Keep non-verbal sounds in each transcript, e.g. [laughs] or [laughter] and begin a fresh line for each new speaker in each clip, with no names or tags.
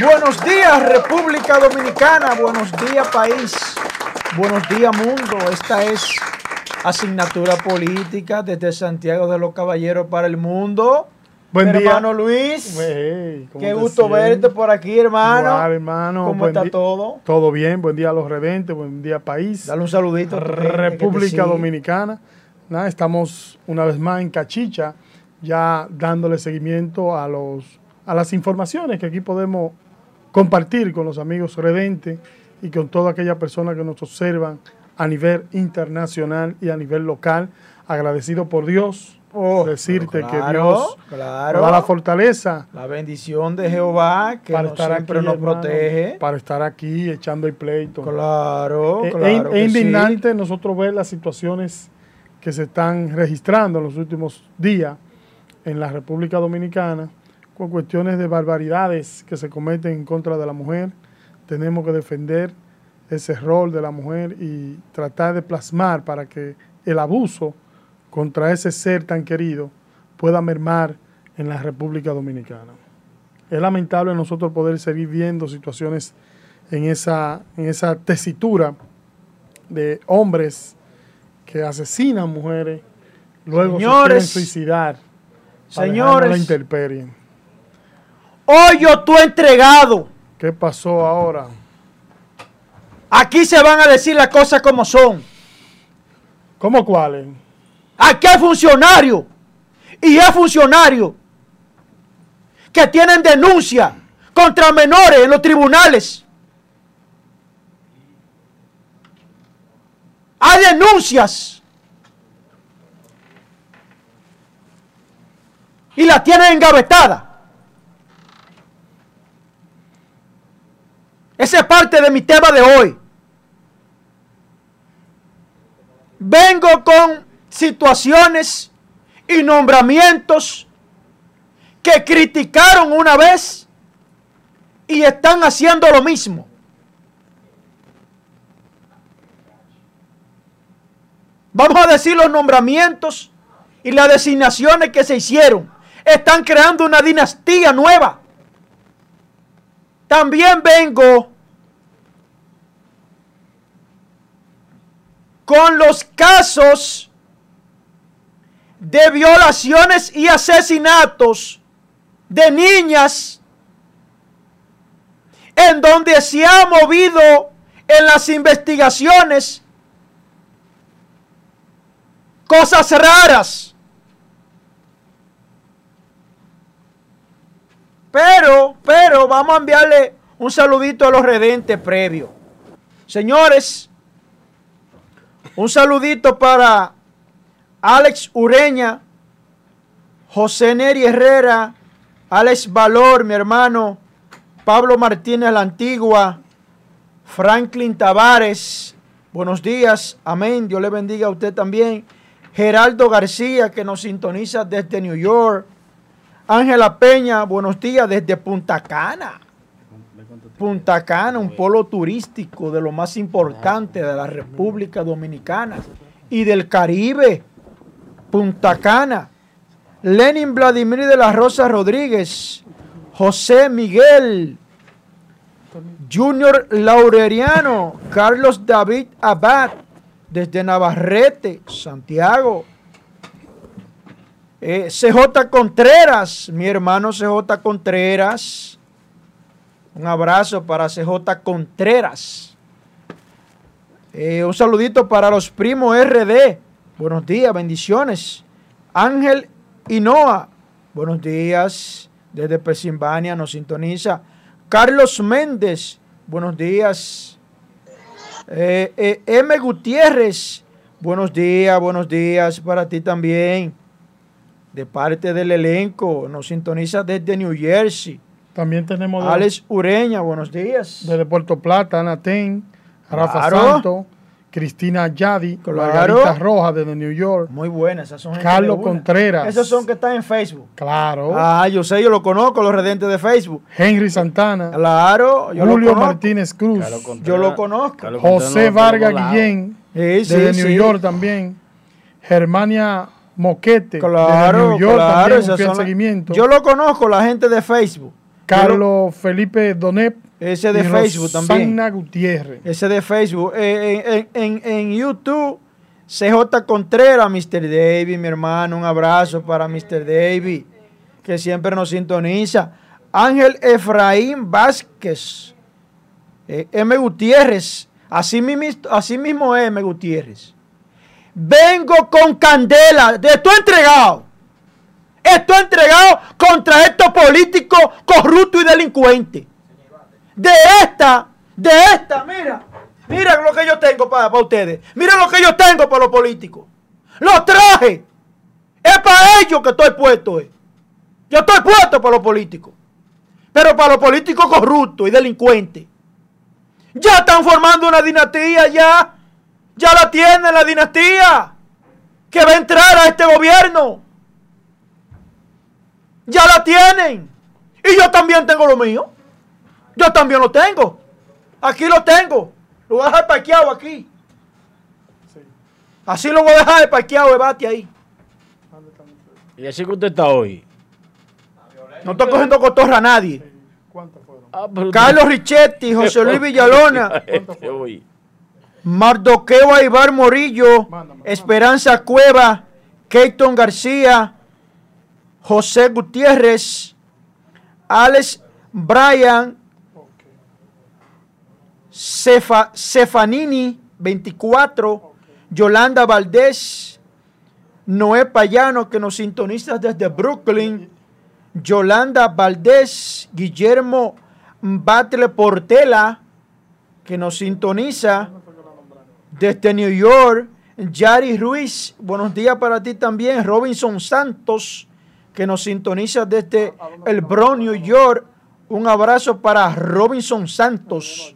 Buenos días República Dominicana, buenos días país, buenos días mundo. Esta es asignatura política desde Santiago de los Caballeros para el mundo.
Buen día.
Hermano Luis,
Hey, ¿cómo
qué gusto
sientes?
verte por aquí, hermano.
Igual, hermano.
¿Cómo está todo?
Todo bien, buen día a los redentes, buen día país.
Dale un saludito.
República. Dominicana. Estamos una vez más en Cachicha, ya dándole seguimiento a los a las informaciones que aquí podemos compartir con los amigos redentes y con toda aquella persona que nos observan a nivel internacional y a nivel local. Agradecido por Dios,
Oh,
decirte que Dios
claro.
da la fortaleza
La bendición de Jehová que
para
nos
estar
siempre
aquí,
nos
hermano,
protege.
para estar aquí echando el pleito.
Claro,
Eh,
claro.
es,
sí.
indignante nosotros ver las situaciones que se están registrando en los últimos días en la República Dominicana con cuestiones de barbaridades que se cometen en contra de la mujer. Tenemos que defender ese rol de la mujer y tratar de plasmar para que el abuso contra ese ser tan querido pueda mermar en la República Dominicana. Es lamentable nosotros poder seguir viendo situaciones en esa, en esa tesitura de hombres que asesinan mujeres, luego se
Señores,
quieren suicidar. para dejarnos la
Señores,
intemperie.
Hoy yo tú entregado.
¿Qué pasó ahora?
Aquí se van a decir las cosas como son.
¿Cómo cuáles?
Aquí hay funcionarios y es funcionario que tienen denuncia contra menores en los tribunales. Hay denuncias. Y la tienen engavetada. Esa es parte de mi tema de hoy. Vengo con situaciones y nombramientos que criticaron una vez y están haciendo lo mismo. Vamos a decir los nombramientos y las designaciones que se hicieron. Están creando una dinastía nueva. También vengo con los casos de violaciones y asesinatos de niñas en donde se ha movido en las investigaciones cosas raras. Pero, pero vamos a enviarle un saludito a los redentes previo. Señores, un saludito para Alex Ureña, José Neri Herrera, Alex Valor, mi hermano, Pablo Martínez la Antigua, Franklin Tavares, buenos días, amén, Dios le bendiga a usted también. Geraldo García, que nos sintoniza desde New York. Ángela Peña, buenos días desde Punta Cana. Punta Cana, un polo turístico de lo más importante de la República Dominicana y del Caribe. Punta Cana. Lenin Vladimir de la Rosa Rodríguez. José Miguel. Junior Laureriano. Carlos David Abad. Desde Navarrete, Santiago. Eh, CJ Contreras, mi hermano CJ Contreras. Un abrazo para CJ Contreras. Eh, un saludito para los primos RD. Buenos días, bendiciones. Ángel Hinoa. Buenos días. Desde Pensilvania nos sintoniza. Carlos Méndez. Buenos días. Eh, eh, M. Gutiérrez. Buenos días, buenos días para ti también. De parte del elenco. Nos sintoniza desde New Jersey.
También tenemos de-
Alex Ureña, buenos días.
desde Puerto Plata, Ana Ten, Rafa
Claro.
Santo, Cristina Yadi,
Claro.
Margarita Roja desde New York,
Muy buenas, esas son
Carlos. Contreras.
Esos son que están en Facebook.
claro,
Ah, yo sé, yo lo conozco, los redentes de Facebook.
Henry Santana,
Claro, yo
Julio
lo.
Martínez Cruz,
Yo lo conozco.
José Vargas Guillén,
Sí,
desde
sí,
New
sí.
York también, Germania Moquete,
Claro,
desde New York
claro,
también,
esas
un
son
seguimiento.
Yo lo conozco, la gente de Facebook.
Carlos Felipe Donep.
Ese de Facebook también.
Sanna Gutiérrez.
Ese de Facebook. Eh, en, en, en, YouTube, CJ Contreras, Mr. David, mi hermano. Un abrazo para Mr. David, que siempre nos sintoniza. Ángel Efraín Vázquez. Eh, M. Gutiérrez. Así mismo, así mismo es M. Gutiérrez. Vengo con candela. Estoy entregado. Estoy entregado contra estos políticos corruptos y delincuentes. De esta, de esta, mira. Mira lo que yo tengo para, ustedes. Mira lo que yo tengo para los políticos. Los traje. Es para ellos que estoy puesto. Eh. Yo estoy puesto para los políticos. Pero para los políticos corruptos y delincuentes. Ya están formando una dinastía ya. Ya la tienen la dinastía. Que va a entrar a este gobierno. Ya la tienen. Y yo también tengo lo mío. Yo también lo tengo. Aquí lo tengo. Lo voy a dejar parqueado aquí. Así lo voy a dejar parqueado de bate ahí.
¿Y así que usted está hoy?
No estoy cogiendo cotorra a nadie. Ah, Carlos Richetti, José Luis [laughs] Villalona, [laughs] Mardoqueo Aibar Morillo, Esperanza Cueva, Keiton García, José Gutiérrez, Alex Bryan, Cefanini 24, Yolanda Valdés, Noé Payano, que nos sintoniza desde Brooklyn, Yolanda Valdés, Guillermo Batle Portela, que nos sintoniza desde New York, Yari Ruiz, buenos días para ti también, Robinson Santos, que nos sintoniza desde el Bronx, New York. Un abrazo para Robinson Santos.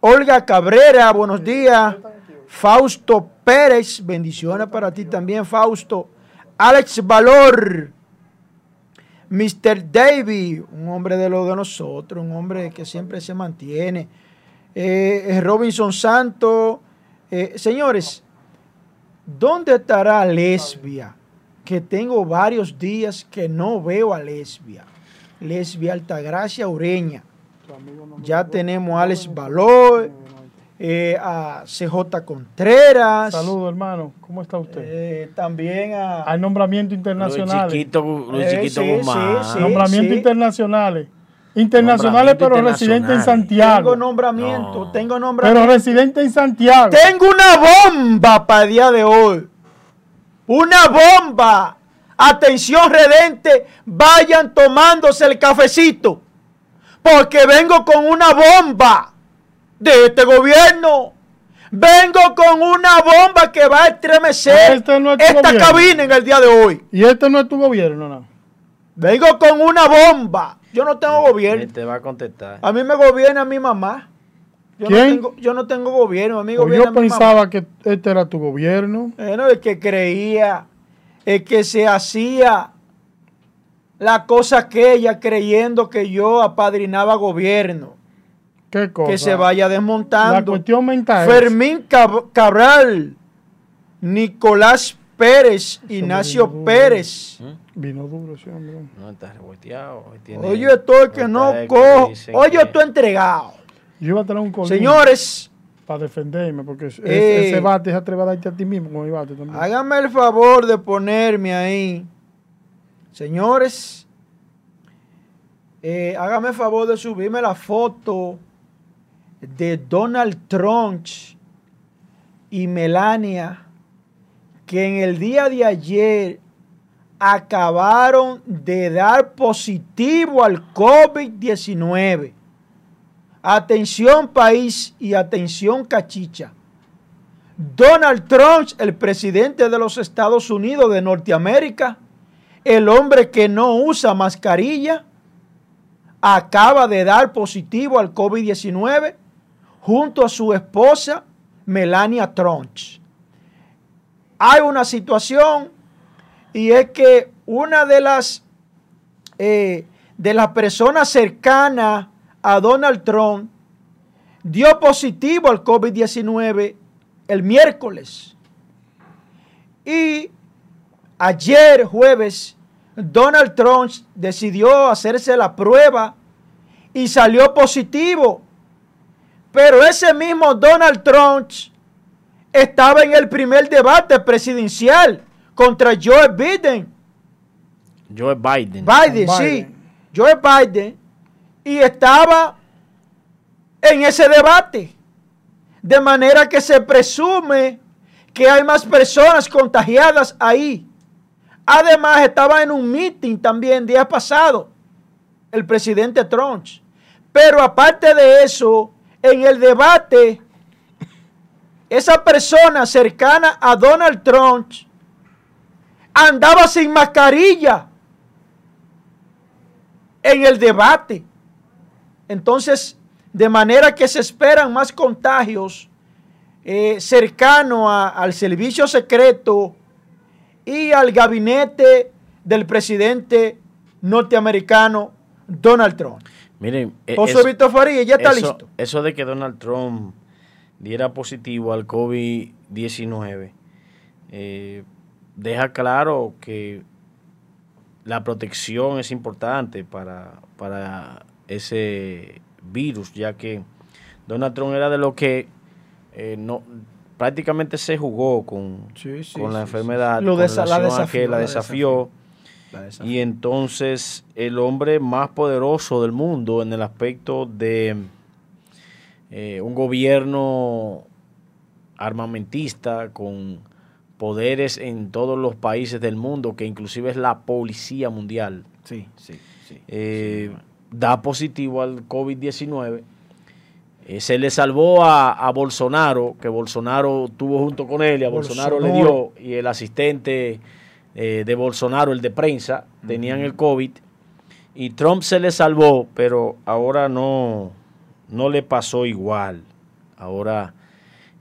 Olga Cabrera, buenos días. Fausto Pérez, bendiciones para ti también, Fausto. Alex Valor. Mr. David, un hombre de lo de nosotros, un hombre que siempre se mantiene. Eh, Robinson Santos. Eh, señores, ¿dónde estará Lesbia? Que tengo varios días que no veo a Lesbia. Lesbia Altagracia Ureña. Ya tenemos a Alex Valor, eh, a CJ Contreras.
Saludos, hermano. ¿Cómo está usted?
Eh, también a...
Hay nombramientos internacionales.
Luis Chiquito, Luis eh, Chiquito sí,
nombramientos internacionales. Internacionales, pero residente en Santiago.
Tengo nombramiento, tengo nombramiento.
Pero residente en Santiago.
Tengo una bomba para el día de hoy. Una bomba. Atención redente, vayan tomándose el cafecito. Porque vengo con una bomba de este gobierno. Vengo con una bomba que va a estremecer este esta cabina en el día de hoy.
¿Y este no es tu gobierno, no?
Vengo con una bomba. Yo no tengo gobierno.
Te va a contestar.
A mí me gobierna mi mamá. Yo No tengo, yo no tengo gobierno, amigo.
Pues yo pensaba que este era tu gobierno.
Bueno, el que creía, el que se hacía la cosa aquella creyendo que yo apadrinaba gobierno.
¿Qué cosa?
Que se vaya desmontando.
La cuestión mental.
Fermín Cabral, Nicolás Pérez, Ignacio Pérez.
¿Mm? Vino duro ese hombre.
No, está revolteado.
Oye, estoy que no cojo. Oye, estoy entregado.
Yo iba a un
colín Señores.
Para defenderme, porque eh, ese bate es atrever a darte a ti mismo con el bate también.
Háganme el favor de ponerme ahí. Señores, eh, háganme el favor de subirme la foto de Donald Trump y Melania, que en el día de ayer acabaron de dar positivo al COVID-19. Atención país y atención cachicha. Donald Trump, el presidente de los Estados Unidos de Norteamérica, el hombre que no usa mascarilla, acaba de dar positivo al COVID-19 junto a su esposa Melania Trump. Hay una situación y es que una de las, eh, de las personas cercanas a Donald Trump dio positivo al COVID-19 el miércoles. Y ayer jueves, Donald Trump decidió hacerse la prueba y salió positivo. Pero ese mismo Donald Trump estaba en el primer debate presidencial contra Joe Biden.
Joe Biden.
Biden, sí. Joe Biden. Y estaba en ese debate. De manera que se presume que hay más personas contagiadas ahí. Además, estaba en un meeting también día pasado el presidente Trump. Pero aparte de eso, en el debate, esa persona cercana a Donald Trump andaba sin mascarilla en el debate. Entonces, de manera que se esperan más contagios eh, cercano al servicio secreto y al gabinete del presidente norteamericano Donald Trump.
Miren,
e, José Víctor Faría ya está listo.
Eso de que Donald Trump diera positivo al COVID-19 eh, deja claro que la protección es importante para, para ese virus, ya que Donald Trump era de lo que eh, no prácticamente se jugó con, con la enfermedad,
Lo la, desafió,
la, desafió, Y entonces el hombre más poderoso del mundo en el aspecto de eh, un gobierno armamentista con poderes en todos los países del mundo, que inclusive es la policía mundial.
Sí, sí, sí.
Eh, da positivo al COVID-19. Eh, se le salvó a, Bolsonaro, que Bolsonaro tuvo junto con él y a Bolsonaro, le dio, y el asistente eh, de Bolsonaro, el de prensa, tenían el COVID. Y Trump se le salvó, pero ahora no, no le pasó igual. Ahora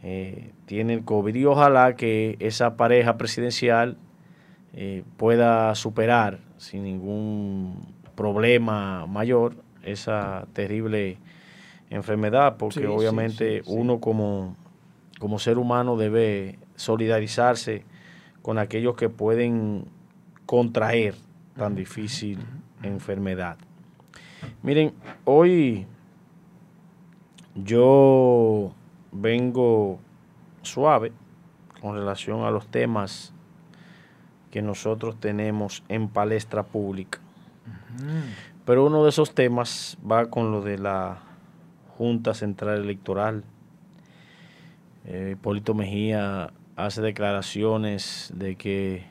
eh, tiene el COVID y ojalá que esa pareja presidencial pueda superar sin ningún problema mayor esa terrible enfermedad, porque obviamente uno como, como ser humano debe solidarizarse con aquellos que pueden contraer tan difícil enfermedad. Miren, hoy yo vengo suave con relación a los temas que nosotros tenemos en palestra pública. Pero uno de esos temas va con lo de la Junta Central Electoral. Eh, Hipólito Mejía hace declaraciones de que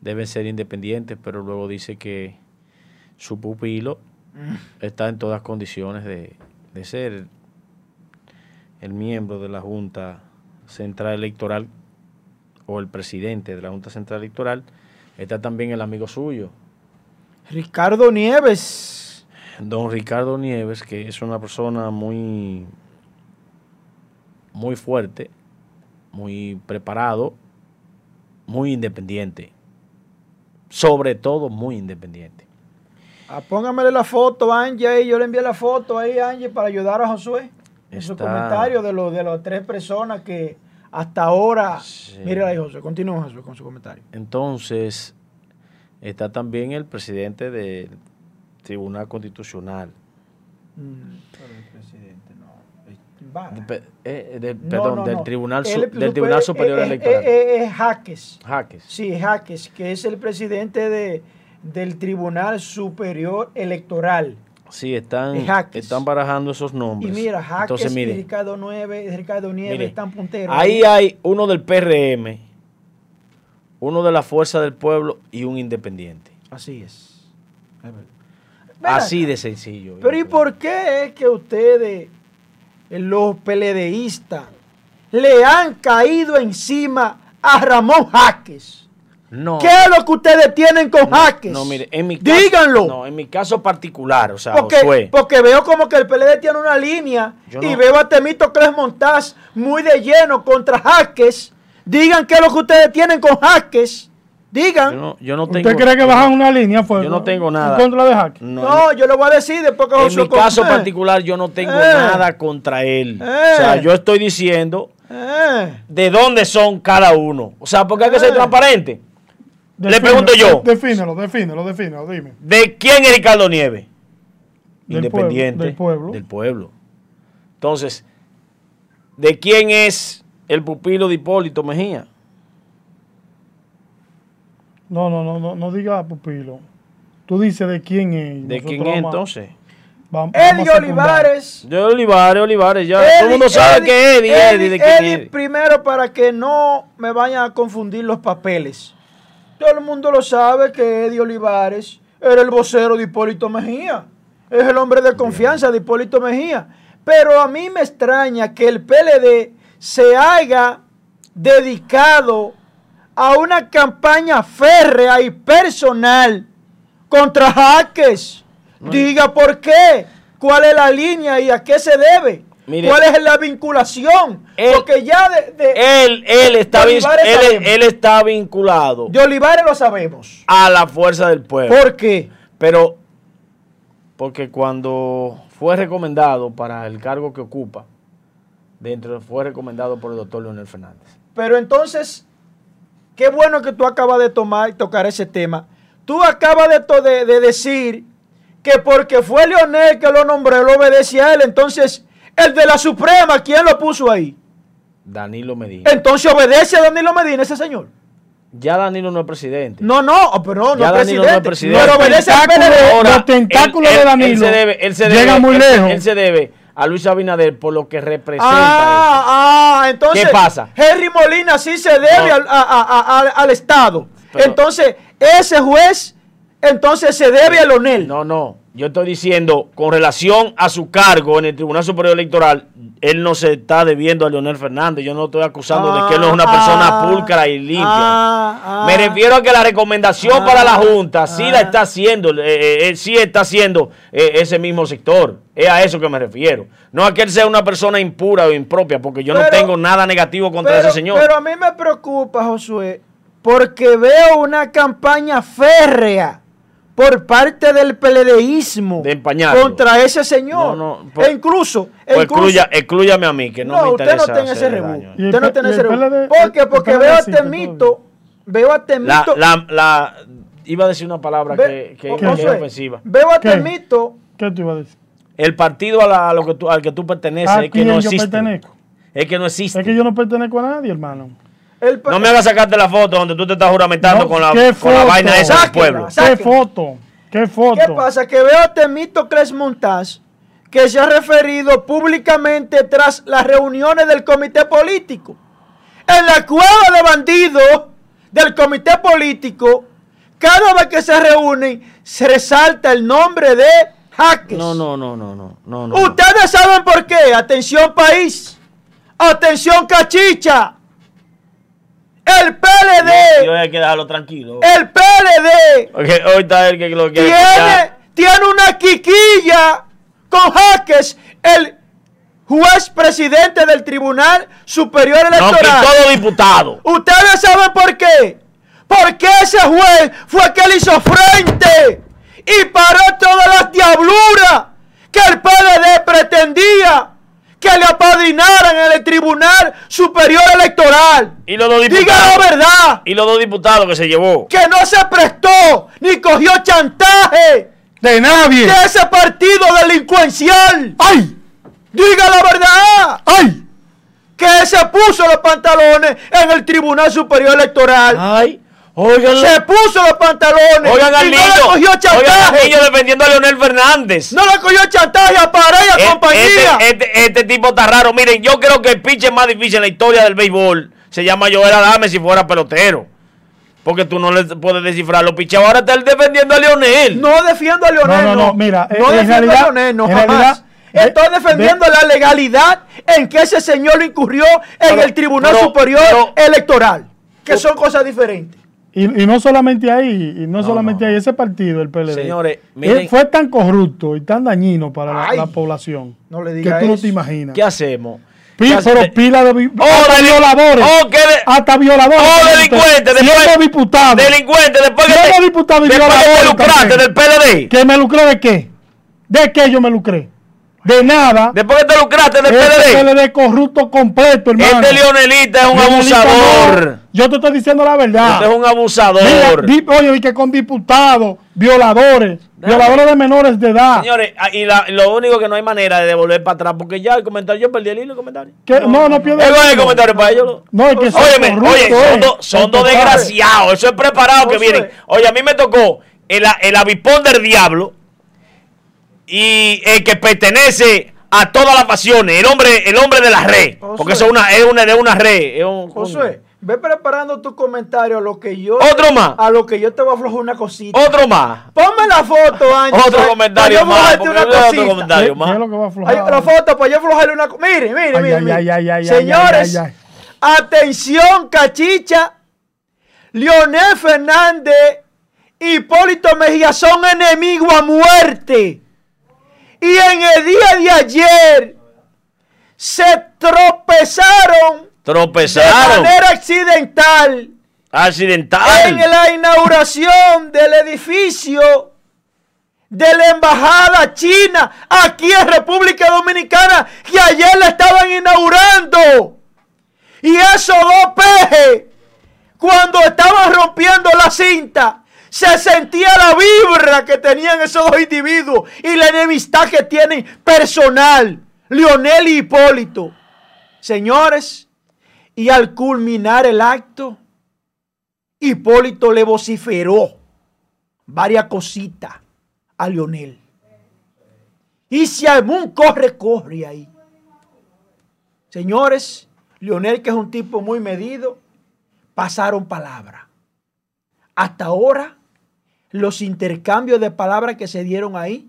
deben ser independientes, pero luego dice que su pupilo mm. está en todas condiciones de, de ser el miembro de la Junta Central Electoral o el presidente de la Junta Central Electoral. Está también el amigo suyo,
Ricardo Nieves.
Don Ricardo Nieves, que es una persona muy, muy fuerte, muy preparado, muy independiente. Sobre todo muy independiente.
Ah, póngamele la foto, Angie, yo le envié la foto ahí, Angie, para ayudar a Josué. En su comentario de, lo, de las tres personas que hasta ahora... Mire ahí, Josué, continúa, Josué, con su comentario.
Entonces, está también el presidente del Tribunal Constitucional.
Mm, pero el presidente no.
Eh, perdón, del Tribunal, del Tribunal Superior Electoral.
Es Jaques.
Jaques.
Sí, Jaques, que es el presidente de, del Tribunal Superior Electoral.
Sí, están, están barajando esos nombres.
Y mira, Jaques y Ricardo, Ricardo Nieves están punteros.
Ahí hay uno del PRM uno de la fuerza del pueblo y un independiente.
Así es.
Así de sencillo.
Pero ¿y por qué es que ustedes, los peledeístas, le han caído encima a Ramón Jaques?
No.
¿Qué es lo que ustedes tienen con Jaques?
No, mire, en mi
caso, Díganlo.
No, en mi caso particular, o sea,
porque, porque veo como que el PLD tiene una línea y veo a Temito Cres Montaz muy de lleno contra Jaques Digan qué es lo que ustedes tienen con Jaques. Digan.
Yo no, tengo,
¿Usted cree que bajan una línea?
Yo no tengo nada.
¿En contra de Jaques?
No, yo lo voy a decir después que
En mi caso particular, yo no tengo eh. nada contra él. O sea, eh. yo estoy diciendo eh. de dónde son cada uno. O sea, porque hay que ser transparente. Le pregunto yo.
Defínelo, defínelo, defínelo, dime.
¿De quién es Ricardo Nieves?
Del pueblo,
independiente
del pueblo.
del pueblo. Entonces, ¿de quién es el pupilo de Hipólito Mejía?
No, no, no, no, no diga pupilo. Tú dices de quién es.
¿De
Nosotros
quién es entonces?
vamos-
Eddie. Olivares.
De Olivares, Olivares, ya todo el mundo sabe
Eddie,
que es Eddie,
Eddie,
Eddie, de quién
Eddie,
es.
primero para que no me vayan a confundir los papeles. Todo el mundo lo sabe que Eddie Olivares era el vocero de Hipólito Mejía. Es el hombre de confianza de Hipólito Mejía. Pero a mí me extraña que el PLD se haya dedicado a una campaña férrea y personal contra Jaques. Diga por qué, cuál es la línea y a qué se debe.
Mire.
¿Cuál es la vinculación?
Él-
Porque ya de, de-
Él, él, está,
de
él, él está vinculado
de Olivares lo sabemos.
a la fuerza del pueblo.
¿Por qué?
Pero, porque cuando fue recomendado para el cargo que ocupa, dentro fue recomendado por el doctor Leonel Fernández.
Pero entonces, qué bueno que tú acabas de tomar y tocar ese tema. Tú acabas de, to- de- de decir que porque fue Leonel que lo nombró, él obedece a él. Entonces, el de la Suprema, ¿quién lo puso ahí?
Danilo Medina.
Entonces obedece a Danilo Medina, ese señor.
Ya Danilo no es presidente.
No, no, oh, pero no, no
Ya
es
Danilo
presidente.
no es presidente.
Pero obedece al
Tentáculo-
PLD.
Ahora, los tentáculos de Danilo
se debe, él se debe-
llegan muy
él-
lejos.
Él se debe a Luis Abinader por lo que representa.
Ah, ah, entonces.
¿Qué pasa?
Henry Molina sí se debe
No.
al, a- a- a- al- Estado.
Pero-
entonces, ese juez, entonces se debe a Leonel.
eso. No, no. Yo estoy diciendo, con relación a su cargo en el Tribunal Superior Electoral, él no se está debiendo a Leonel Fernández. Yo no estoy acusando de que él no es una
Ah,
persona
ah,
pulcra y limpia.
ah, ah.
Me refiero a que la recomendación para la Junta sí la está haciendo, eh, eh, eh, sí está haciendo eh, ese mismo sector. Es a eso que me refiero. No a que él sea una persona impura o impropia, porque yo no tengo nada negativo contra
pero,
ese señor.
pero a mí me preocupa, Josué, porque veo una campaña férrea por parte del PLDismo
De
contra ese señor.
No, no, por-
e incluso, e incluso
excluya- exclúyame a mí, que no,
No,
me
usted
interesa.
no tenga ese rebú. Usted no tiene ese rebú. Porque
PLD
veo a Temito, veo a
La,
Temito,
la, la- iba a decir una palabra
ve-
que, que- es ofensiva.
veo a
¿Qué?
Temito,
¿Qué te iba a decir?
El partido a la- a lo que tú- al que tú perteneces
¿A
es que no
yo
existe.
pertenezco?
Es que no existe.
Es que yo no pertenezco a nadie, hermano.
El
No me hagas sacarte la foto donde tú te estás juramentando
No,
con, la,
¿qué
con la vaina esa del pueblo.
¿Qué foto? ¿Qué foto?
¿Qué pasa? Que veo a Temito Cres Montaz que se ha referido públicamente tras las reuniones del comité político. En la cueva de bandidos del comité político, cada vez que se reúnen, se resalta el nombre de Jaques.
No, no, no, no, no, no, no.
Ustedes saben por qué. Atención país. Atención cachicha. El
Yo
PLD.
hay que dejarlo tranquilo.
El PLD
Porque hoy está el que lo quiere
tiene, tiene una quiquilla con Jaques, el juez presidente del Tribunal Superior
No, que
Electoral.
todo diputado.
Ustedes saben por qué. Porque ese juez fue que le hizo frente y paró todas las diabluras que el PLD pretendía que le apadrinaran en el Tribunal Superior Electoral.
Y los dos
Diga
diputados.
la verdad
Y los dos diputados que se llevó.
que no se prestó ni cogió chantaje
De nadie.
de ese partido delincuencial.
¡Ay!
Diga la verdad.
¡Ay!
Que se puso los pantalones en el Tribunal Superior Electoral.
Ay,
Se puso los pantalones
Oigan al niño.
no le cogió
Oigan al
chantaje.
niño defendiendo a Leonel Fernández.
No le cogió chantaje a Pareja
E-
compañía.
Este, este- este tipo está raro. Miren, yo creo que el pitcher más difícil en la historia del béisbol se llama Joel Adame si fuera pelotero. Porque tú no le puedes descifrar los picheos. Ahora está él defendiendo a Leonel.
No defiendo a Leonel.
No, no, no, mira,
No
en
defiendo
realidad-
a Leonel, no
en
jamás.
realidad,
Estoy defendiendo
de-
la legalidad en que ese señor incurrió en
Pero-
el Tribunal
pero-
Superior
pero-
Electoral. Que son cosas diferentes.
Y, y no solamente ahí, y no,
No,
solamente
no.
ahí, ese partido, el PLD.
Señores,
eh,
miren-
fue tan corrupto y tan dañino para la,
Ay.
la población
No le
que
diga
tú no te imaginas.
¿Qué hacemos?
Pi-
¿Qué hace-
pero pila de
Oh,
hasta violadores.
oh, que de-
hasta violadores.
Oh,
Siendo
delincuente,
Siendo
después-
diputado.
Delincuente, después que
Siendo
te,
diputado y
después que te
violador
lucraste del PLD.
¿Que me lucré de qué? ¿De qué yo me lucré? De nada.
Después que te lucraste del
Este
PLD.
PLD corrupto completo, hermano.
Este leonelita es un
Leonelita
abusador.
Yo te estoy diciendo la verdad.
Usted es un abusador.
Mira, oye, y que con diputados, violadores, violadores de menores de edad.
Señores, ah, y la- lo único que no hay manera de devolver para atrás, porque ya el comentario, yo perdí el hilo del comentario.
No, no, pierde
Eh,
el
no
hilo.
comentario para ellos.
No, es que son
Óyeme,
corruptos,
oye, son
eh.
dos son dos
Entonces,
desgraciados. Eso es preparado que vienen. Oye, a mí me tocó el, el avipón del diablo y el que pertenece a todas las pasiones, el hombre, el hombre de la red. Porque eso es una, es una de una red. es un-
ve preparando tu comentario a lo que yo.
Otro más.
A lo que yo te voy a aflojar una cosita.
Otro más.
Ponme la foto, Ángel.
Otro comentario
para yo
más,
una
otro comentario.
¿Qué, qué es lo que va a aflojar?
Ay, la foto para yo aflojarle una cosa. Mire, mire,
Ay,
mire.
ay,
mire.
ay, ay, ay,
Señores,
ay, ay,
atención, cachicha. Leonel Fernández, Hipólito Mejía son enemigos a muerte. Y en el día de ayer se tropezaron de
Tropezaron.
manera accidental
Accidental.
en la inauguración del edificio de la embajada china aquí en República Dominicana que ayer la estaban inaugurando. Y esos dos pejes, cuando estaban rompiendo la cinta, se sentía la vibra que tenían esos dos individuos y la enemistad que tienen personal, Leonel y Hipólito. Señores, y al culminar el acto, Hipólito le vociferó varias cositas a Leonel. Y se armó un corre-corre ahí. Señores, Leonel, que es un tipo muy medido, pasaron palabra. Hasta ahora, los intercambios de palabras que se dieron ahí,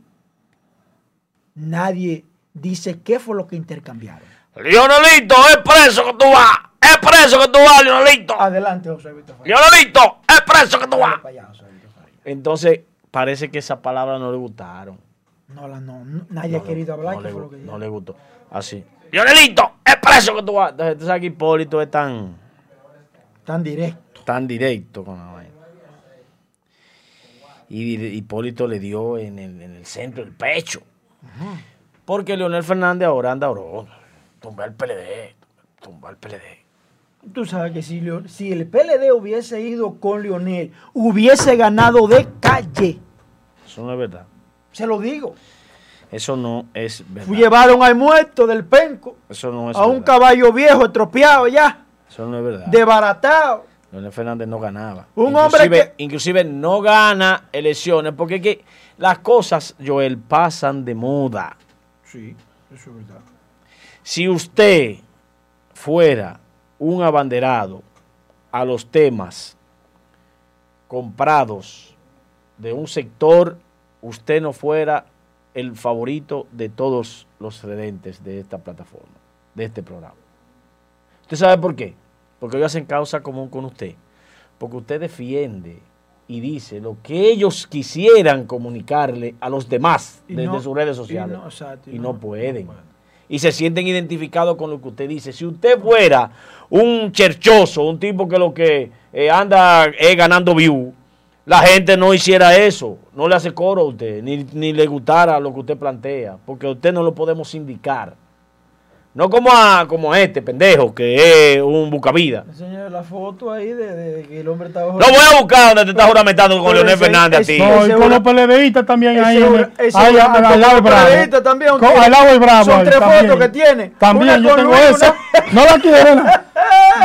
nadie dice qué fue lo que intercambiaron.
Leonelito, es preso que tú vas. Es preso que tú vas, Leonelito.
Adelante, José Víctor. Farías.
Leonelito, es preso que tú vas. Entonces, parece que esas palabras no le gustaron.
No, la- no, no, nadie ha querido hablar.
No,
¿qué
le,
fue lo que
no le gustó. Así. Leonelito, es preso que tú vas. Entonces, tú sabes que Hipólito es tan,
Tan directo.
tan directo con la vaina. Y Hipólito le dio en el, en el centro del pecho. Porque Leonel Fernández ahora anda orón. Tumba el PLD. Tumba el PLD.
Tú sabes que si, si el PLD hubiese ido con Leonel, hubiese ganado de calle.
Eso no es verdad.
Se lo digo.
Eso no es verdad.
Llevaron al muerto del penco
Eso no es
a un caballo viejo, estropeado ya,
Eso no es verdad.
desbaratado.
Leonel Fernández no ganaba.
Un hombre
inclusive,
que-
inclusive no gana elecciones porque es que las cosas, Joel, pasan de moda.
Sí, eso es verdad.
Si usted fuera un abanderado a los temas comprados de un sector, usted no fuera el favorito de todos los redentes de esta plataforma, de este programa. ¿Usted sabe por qué? Porque ellos hacen causa común con usted. Porque usted defiende y dice lo que ellos quisieran comunicarle a los demás
Y
desde
no-
sus redes
y
sociales.
no,
y
y
no,
no-
pueden.
no pueden.
Y se sienten identificados con lo que usted dice. Si usted fuera un cherchoso, un tipo que lo que eh, anda es ganando view, la gente no hiciera eso. No le hace coro a usted, ni, ni le gustara lo que usted plantea. Porque a usted no lo podemos indicar. No como a, como a este pendejo, que es un bucavida.
Enseña la foto ahí de, de que el hombre estaba...
Lo voy a buscar donde te estás juramentando con Leonel
ese-
Fernández a ti.
No, y con los PLDistas también ahí.
Ese
ahí al, lado del Bravo.
También,
al lado del Bravo.
Son tres
también.
fotos que tiene.
También yo
con
tengo
Luis,
esa. No la quieren.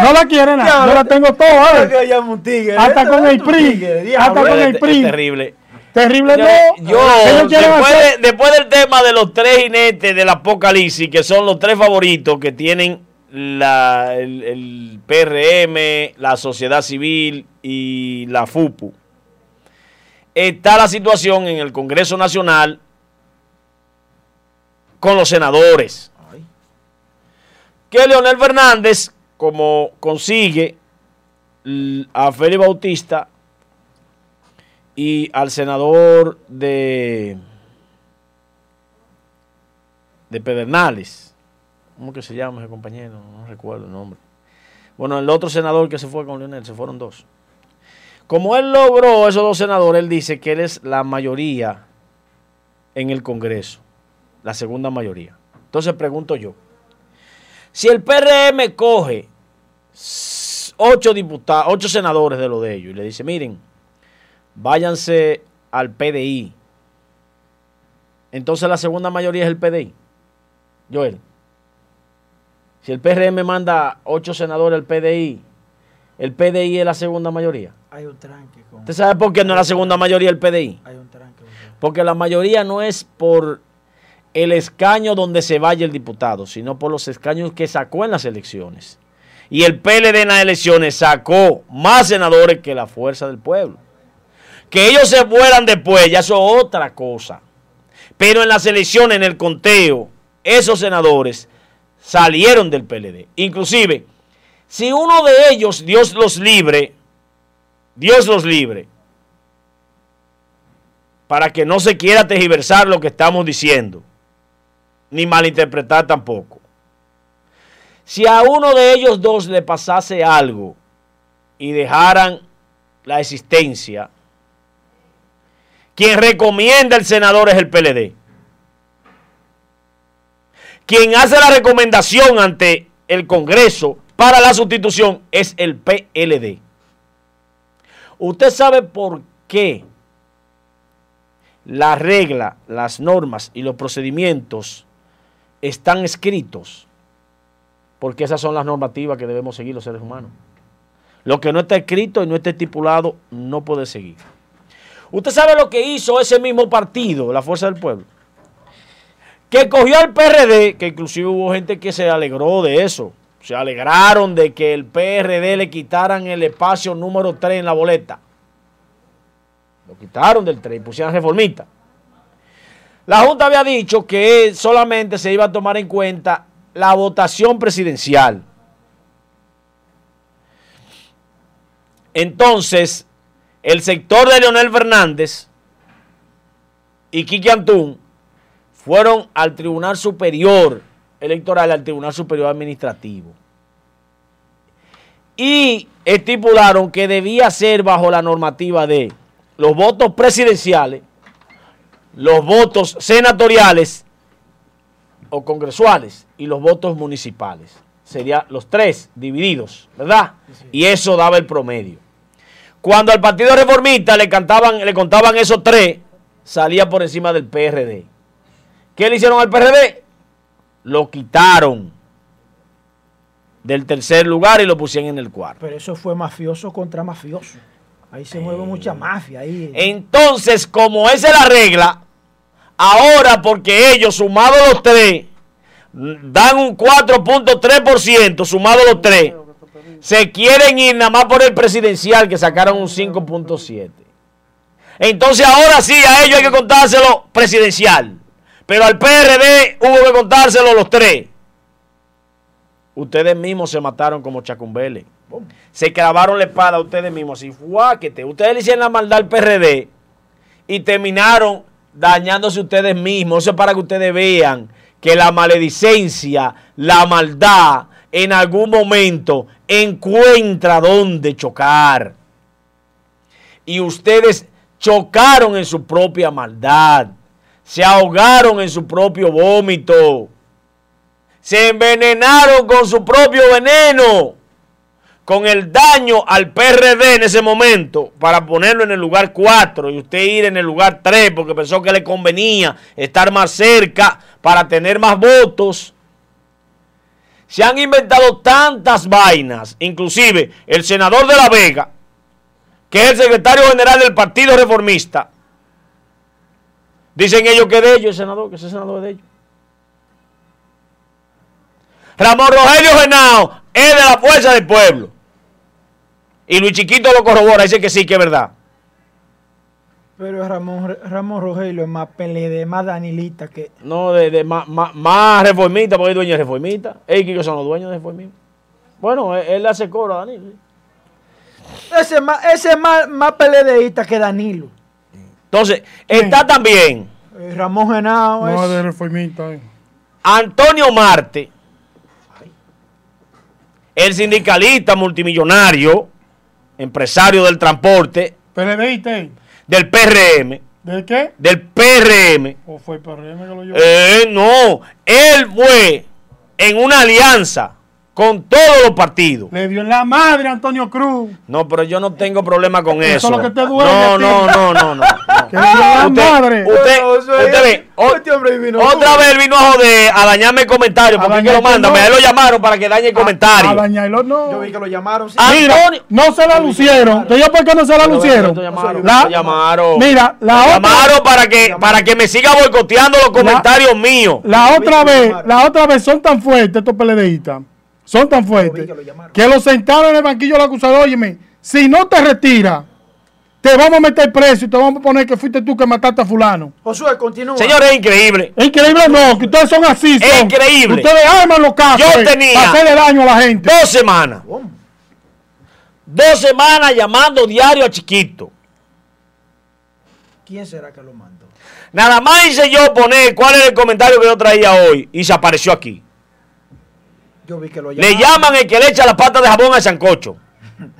No la quieren. [laughs] Yo la tengo toda.
Que llama un tigre.
Hasta
Este
con
es
el PRI. Hasta con el PRI.
terrible.
Terrible
Yo,
no.
yo, después,
hacer-
de- después del tema de los tres jinetes del apocalipsis, que son los tres favoritos que tienen la, el, el PRM, la sociedad civil y la FUPU, está la situación en el Congreso Nacional con los senadores. Que Leonel Fernández, como consigue a Félix Bautista, y al senador de de Pedernales. ¿Cómo que se llama ese compañero? No recuerdo el nombre. Bueno, el otro senador que se fue con Leonel, se fueron dos. Como él logró esos dos senadores, él dice que él es la mayoría en el Congreso, la segunda mayoría. Entonces pregunto yo, si el PRM coge ocho diputados, ocho senadores de lo de ellos y le dice, miren, váyanse al PDI. Entonces la segunda mayoría es el PDI. Joel. Si el PRM manda ocho senadores al PDI, el PDI es la segunda mayoría.
Hay un tranque. Con...
¿Usted sabe por qué no es la segunda mayoría el PDI?
Hay un tranque.
Porque la mayoría no es por el escaño donde se vaya el diputado, sino por los escaños que sacó en las elecciones. Y el PLD en las elecciones sacó más senadores que la fuerza del pueblo. Que ellos se fueran después, ya eso es otra cosa. Pero en las elecciones, en el conteo, esos senadores salieron del PLD. Inclusive, si uno de ellos, Dios los libre, Dios los libre, para que no se quiera tergiversar lo que estamos diciendo, ni malinterpretar tampoco. Si a uno de ellos dos le pasase algo y dejaran la existencia, quien recomienda el senador es el PLD. Quien hace la recomendación ante el Congreso para la sustitución es el PLD. ¿Usted sabe por qué la regla, las normas y los procedimientos están escritos? Porque esas son las normativas que debemos seguir los seres humanos. Lo que no está escrito y no está estipulado no puede seguir. Usted sabe lo que hizo ese mismo partido, la Fuerza del Pueblo que cogió al PRD, que inclusive hubo gente que se alegró de eso. Se alegraron de que el PRD le quitaran el espacio número 3 en la boleta. Lo quitaron del 3 y pusieron reformista. La Junta había dicho que solamente se iba a tomar en cuenta la votación presidencial. Entonces, el sector de Leonel Fernández y Kiki Antún fueron al Tribunal Superior Electoral, al Tribunal Superior Administrativo. Y estipularon que debía ser bajo la normativa de los votos presidenciales, los votos senatoriales o congresuales y los votos municipales. Serían los tres divididos, ¿verdad? Y eso daba el promedio. Cuando al Partido Reformista le, cantaban, le contaban esos tres, salía por encima del PRD. ¿Qué le hicieron al PRD? Lo quitaron del tercer lugar y lo pusieron en el cuarto.
Pero eso fue mafioso contra mafioso. Ahí se mueve mucha mafia. Ahí.
Entonces, como esa es la regla, ahora porque ellos, sumados los tres, dan un 4.3%, sumados los tres, se quieren ir nada más por el presidencial que sacaron un 5.7%. Entonces ahora sí, a ellos hay que contárselo presidencial. Pero al PRD hubo que contárselo los tres. Ustedes mismos se mataron como Chacumbele. Se clavaron la espada a ustedes mismos. Así, fuáquete. Ustedes le hicieron la maldad al PRD y terminaron dañándose ustedes mismos. Eso es para que ustedes vean que la maledicencia, la maldad, en algún momento encuentra dónde chocar. Y ustedes chocaron en su propia maldad se ahogaron en su propio vómito, se envenenaron con su propio veneno, con el daño al PRD en ese momento para ponerlo en el lugar 4 y usted ir en el lugar 3 porque pensó que le convenía estar más cerca para tener más votos. Se han inventado tantas vainas, inclusive el senador de La Vega, que es el secretario general del Partido Reformista, Dicen ellos que es de ellos, el senador, que ese senador es de ellos. Ramón Rogelio Genao es de la fuerza del pueblo. Y Luis Chiquito lo corrobora, dice que sí, que es verdad.
Pero Ramón, Ramón Rogelio es más PLD, más danilita que.
No, de, más, más, reformista, porque es dueño de reformista. Ellos que son los dueños de reformista. Bueno, él, le hace coro a Danilo.
Ese es más, ese más, más PLDista que Danilo.
Entonces, está también.
Eh, Ramón Genao.
No, de reformista. Eh.
Antonio Marte. El sindicalista multimillonario, empresario del transporte.
PLDista.
Del PRM.
¿De qué?
Del PRM.
¿O fue PRM que lo llevó?
Eh, no, él fue en una alianza con todos los partidos.
Le dio en la madre a Antonio Cruz.
No, pero yo no tengo problema con
Eso
eso.
es lo que te duele
no, no, no, no, no.
Que le dio en la
Usted-
madre.
usted- usted ve, o-
este hombre vino
otra vez vino a joder, a dañarme el comentario. Porque que lo
no.
A él lo llamaron para que dañe el comentario.
A, a dañarlo no.
Yo vi que lo llamaron. sí.
Ah,
Mira,
Antonio.
no se la lucieron. ¿Te digo por qué no se la lucieron?
lo llamaron,
La-
lo llamaron.
Mira, la
Lo
otra,
llamaron para que, para que me siga boicoteando los comentarios míos.
la otra vez, la otra vez son tan fuertes estos PLDistas. Son tan fuertes
que lo
que sentaron en el banquillo del acusador. Óyeme, si no te retiras, te vamos a meter preso y te vamos a poner que fuiste tú que mataste a fulano.
Josué, continúa.
Señores, es increíble.
Es increíble, no, que ustedes son así.
Es
son.
increíble.
Ustedes arman los casos
Yo tenía-
para hacerle daño a la gente.
Dos semanas. Dos semanas llamando diario a Chiquito.
¿Quién será que lo mandó?
Nada más hice yo poner cuál era el comentario que yo traía hoy y se apareció aquí.
Yo vi que lo
Le llaman el que le echa la pata de jabón al sancocho.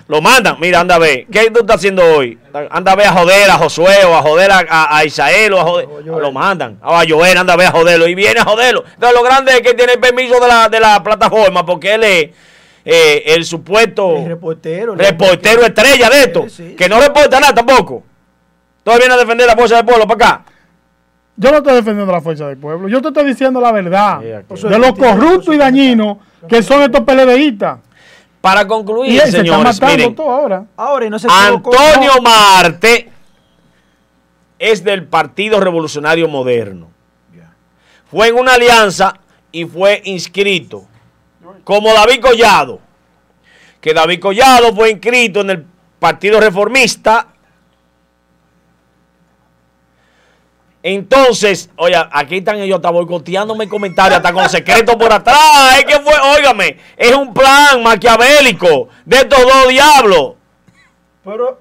Lo mandan, mira, anda a ver. ¿Qué tú estás haciendo hoy? Anda a ver a joder a Josué o a joder a, a, a Isael o a joder.
O.
Lo mandan. O a Joel, anda a ver a joderlo. Y viene a joderlo. Entonces lo grande es que tiene el permiso de la, de la plataforma porque él es eh, el supuesto
El reportero. el
reportero estrella de esto.
Sí, sí.
Que no reporta nada tampoco. Todavía viene a defender la fuerza del pueblo para acá.
Yo no estoy defendiendo la fuerza del pueblo. Yo te estoy diciendo la verdad.
Sí, aquí.
De lo corrupto y dañino que son estos PLDistas.
Para
Y
concluir,
él se está
señores,
matando
miren.
todo ahora.
Ahora, y no se equivocó.
Antonio Marte es del Partido Revolucionario Moderno. Fue en una alianza y fue inscrito como David Collado. Que David Collado fue inscrito en el Partido Reformista. Entonces, oye, aquí están ellos hasta boicoteándome comentarios, hasta con secreto por atrás. Es que fue, óigame, es un plan maquiavélico de estos dos diablos.
Pero,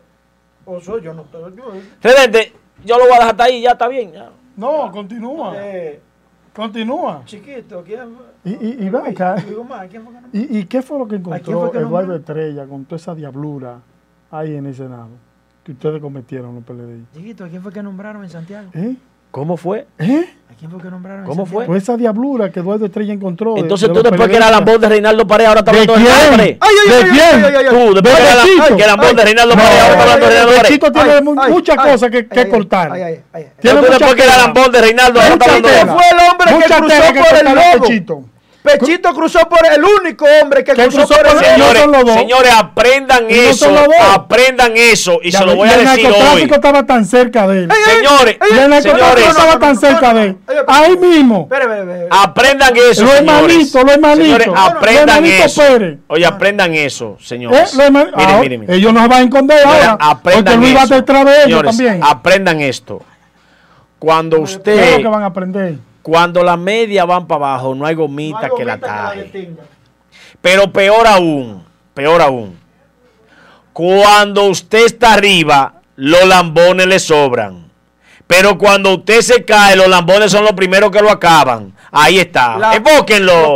Josué, yo no estoy. yo-
Redente, yo lo voy a dejar hasta ahí, ya está bien. ya.
No, continúa.
Eh,
Continúa.
chiquito, ¿quién fue?
Y, y, y ven acá. ¿Y, y qué fue lo que encontró
que
Eduardo? Estrella con toda esa diablura ahí en el Senado? Que ustedes cometieron los PLDI.
Chiquito, ¿a quién fue que nombraron en Santiago?
¿Eh?
¿Cómo fue?
¿Eh?
¿A quién fue que nombraron
¿Cómo fue?
Pues esa diablura que Eduardo Estrella encontró.
Entonces
de
tú después que era
PLDistas.
lambón de Reinaldo Pared, ahora estás
¿De
hablando de Reinaldo Pared.
quién?
Ay, ay,
¿De
ay,
quién?
ay, ay, ay, ay.
Tú, después que era, que lambón de Reinaldo Pared, ahora estás hablando de Reinaldo Pared.
Tiene muchas cosas que, cortar. Tiene
después que era
tela.
lambón de Reinaldo, ahora estás hablando de
tela.
fue el hombre que cruzó por el lobo.
Pechito.
Cruzó por el único hombre que,
Que
cruzó,
cruzó
por el
el-
Señores,
dos.
señores, aprendan
Ellos
eso, aprendan eso y
Ya
se lo voy a
el
decir
narcotráfico
hoy.
estaba tan cerca de él.
Señores,
Y el narcotráfico
señores,
estaba tan cerca de él. Ahí mismo.
Aprendan eso,
Los
señores.
hermanitos, los hermanitos.
Señores, aprendan eso.
Pérez.
Oye, aprendan eso,
Eh,
señores.
herman-
Miren,
ahora,
miren, miren.
Ellos nos van a esconder ahora. Porque
aprendan
Luis va detrás de ellos
Señores,
también.
aprendan esto. Cuando
¿Qué es
usted,
lo que van a aprender?
Cuando la media van para abajo, no hay gomita
No hay
que la taje. Pero peor aún, peor aún, cuando usted está arriba, los lambones le sobran. Pero cuando usted se cae, los lambones son los primeros que lo acaban. Ahí está.
La-
Evóquenlo.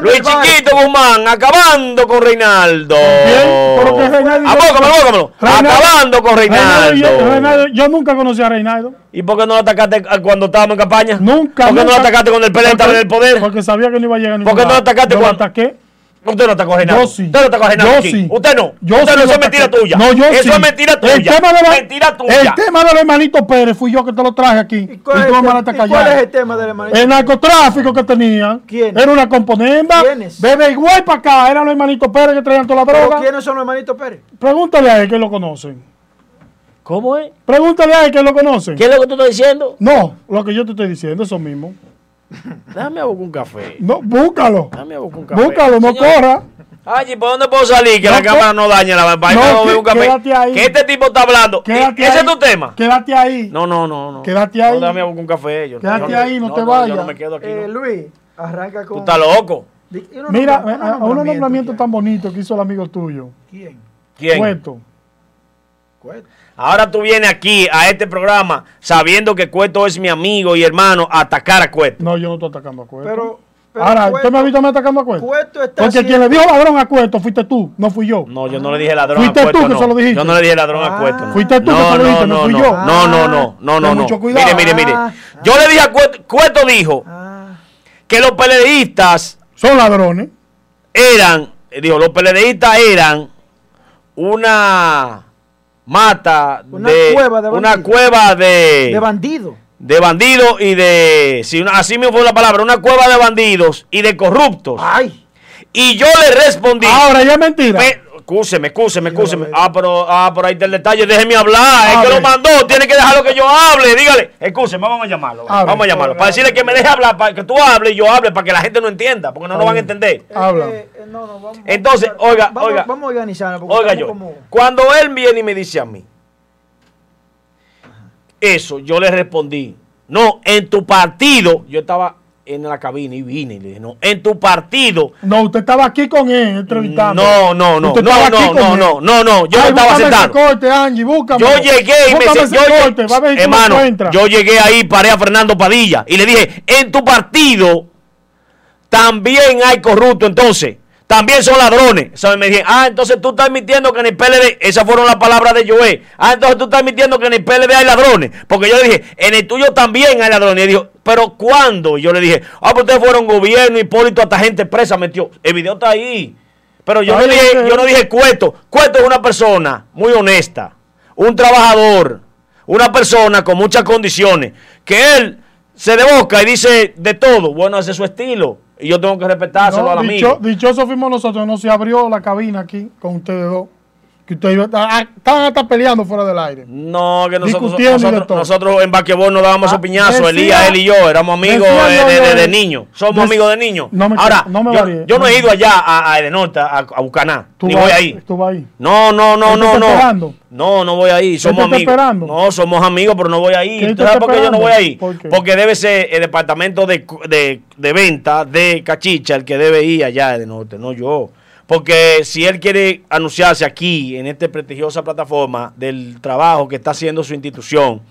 Luis. Chiquito Guzmán, acabando con Reinaldo.
Reinaldo-
Abócamelo, abócamelo.
Reinaldo-
Acabando con
Reinaldo,
Reinaldo.
yo, nunca conocí a Reinaldo.
¿Y por qué no lo atacaste cuando estábamos en campaña?
Nunca.
¿Por qué no lo atacaste cuando el PLD estaba en el poder?
Porque sabía que no iba a llegar a ningún
¿Por qué no lo atacaste
Yo lo
cuando-
ataqué.
Usted no atacó a Reinaldo.
Yo sí.
Usted no atacó a Reinaldo
Yo
aquí.
sí.
Usted no.
Yo
Usted
sí
no, eso es mentira tuya.
No, yo
eso
sí.
es mentira tuya.
El tema, de la-
mentira tuya.
el tema del hermanito Pérez fui yo que te lo traje aquí.
¿Y
Y
cuál, es
tú
el te-
mandaste
y cuál es el tema del hermanito?
El narcotráfico que tenía.
¿Quién?
Era una componenda.
¿Quiénes?
Bebe igual para acá. Eran los hermanitos Pérez que traían toda la
¿Pero
droga.
¿Quiénes son los hermanitos Pérez?
Pregúntale a él que lo conocen.
¿Cómo es?
Pregúntale a él que lo conocen.
¿Qué es lo que tú estás diciendo?
No, lo que yo te estoy diciendo, eso mismo.
Déjame a buscar un café.
No, búscalo.
Déjame a buscar un café.
Búscalo, no
Señor,
corra.
Ay, ¿por dónde puedo salir? Que
No,
la cámara no dañe la vaina.
no,
No, un café.
quédate ahí.
Que este tipo está hablando.
Quédate
¿Ese
ahí.
es tu tema?
Quédate ahí.
No, no, no. no.
Quédate
No,
ahí.
déjame a buscar un café. Yo,
Quédate
yo
ahí, no te
Yo
vayas.
no me quedo aquí.
Eh,
no.
Luis, arranca con.
Tú estás loco.
Unos
Mira,
nombra-
a- a unos
nombramientos ya.
tan bonitos que hizo el amigo tuyo.
¿Quién?
¿Quién?
Cueto.
Cueto.
Ahora tú vienes aquí a este programa sabiendo que Cueto es mi amigo y hermano a atacar a Cueto.
No, yo no estoy atacando a Cueto.
Pero. pero
Ahora,
Cueto-
¿usted me ha visto mí atacando a Cueto?
Cueto está
Porque quien le dijo ladrón a Cueto fuiste tú, no fui yo.
No, yo no le dije ladrón
Fuiste
a Cueto.
tú que
no.
se lo dijiste.
Yo no le dije ladrón a
Ah.
Cueto. No.
Fuiste tú que
no,
se lo dijiste,
no,
no fui
no,
yo.
No, no, no, no, no,
mucho cuidado.
Mire, mire, mire.
Ah.
Yo le dije a Cueto, Cueto dijo
Ah,
que los peledeístas
Son ladrones.
eran, digo, los PLDistas eran una mata
Una
de
cueva de
una
bandidos.
cueva de
De bandido.
de bandidos y de si una- así mismo fue la palabra, una cueva de bandidos y de corruptos.
Ay.
Y yo le respondí,
Ahora ya es mentira.
Excúseme, excúseme,
Yo lo
excúseme.
veo.
Ah, pero, ah, pero ahí está el detalle. Déjeme hablar. Es que lo mandó. Tiene que dejarlo que yo hable. Dígale. Excúseme, vamos a llamarlo. Vamos a llamarlo. Para decirle que me deje hablar, para que tú hables y yo hable, para que la gente no entienda, porque no lo van a entender.
Habla.
Eh, eh, no, no, vamos-
Entonces,
vamos-
oiga,
vamos,
oiga.
Vamos a organizarnos. porque
Oiga yo,
como-
cuando él viene y me dice a mí, eso, yo le respondí, no, en tu partido, yo estaba en la cabina y vine y le dije, no, en tu partido
No, usted estaba aquí con él entrevistando.
No, no, no,
Usted
no, no, no,
él.
no, no, no, yo no estaba sentado.
corte, Angie, búscame.
Yo llegué y me
Búscame
se-
ese
yo hermano, yo llegué ahí, paré a Fernando Padilla y le dije, en tu partido también hay corruptos, entonces, también son ladrones. ¿Sabes? Me dijeron, ah, entonces tú estás admitiendo que en el PLD, esas fueron las palabras de Joé, ah, entonces tú estás admitiendo que en el PLD hay ladrones, porque yo le dije, en el tuyo también hay ladrones. Y dijo, pero ¿cuándo? Yo le dije, ah, pues ustedes fueron gobierno, Hipólito, hasta gente presa metió. El video está ahí. Pero yo no dije, yo no dije Cueto. Cueto es una persona muy honesta, un trabajador, una persona con muchas condiciones, que él se deboca y dice de todo. Bueno, ese es su estilo. Y yo tengo que respetárselo
No,
al
dicho-
amigo.
dichoso fuimos nosotros, no se abrió la cabina aquí con ustedes dos. Que ustedes iban- ah, estaban hasta peleando fuera del aire.
No, que nosotros, nosotros, nosotros en basquetbol nos dábamos
Ah,
piñazos, Elías, él y yo, éramos amigos
decía
de, de- de-
yo,
de niños. Somos amigos de niños.
no me-
Ahora,
no me
yo, no
no
he ido allá a, a Edenorte, a, a Bucaná.
Tú
Ni
vas-
voy ahí.
Tú vas ahí.
No, no, no,
¿Qué te
no, no.
esperando?
No, no voy ahí. Somos amigos.
esperando?
No, somos amigos, pero no voy ahí.
¿Qué
¿Tú sabes por qué yo no voy ahí?
¿Por?
Porque debe ser el departamento de, de, de venta de Cachicha el que debe ir allá de norte, no yo. Porque si él quiere anunciarse aquí, en esta prestigiosa plataforma, del trabajo que está haciendo su institución,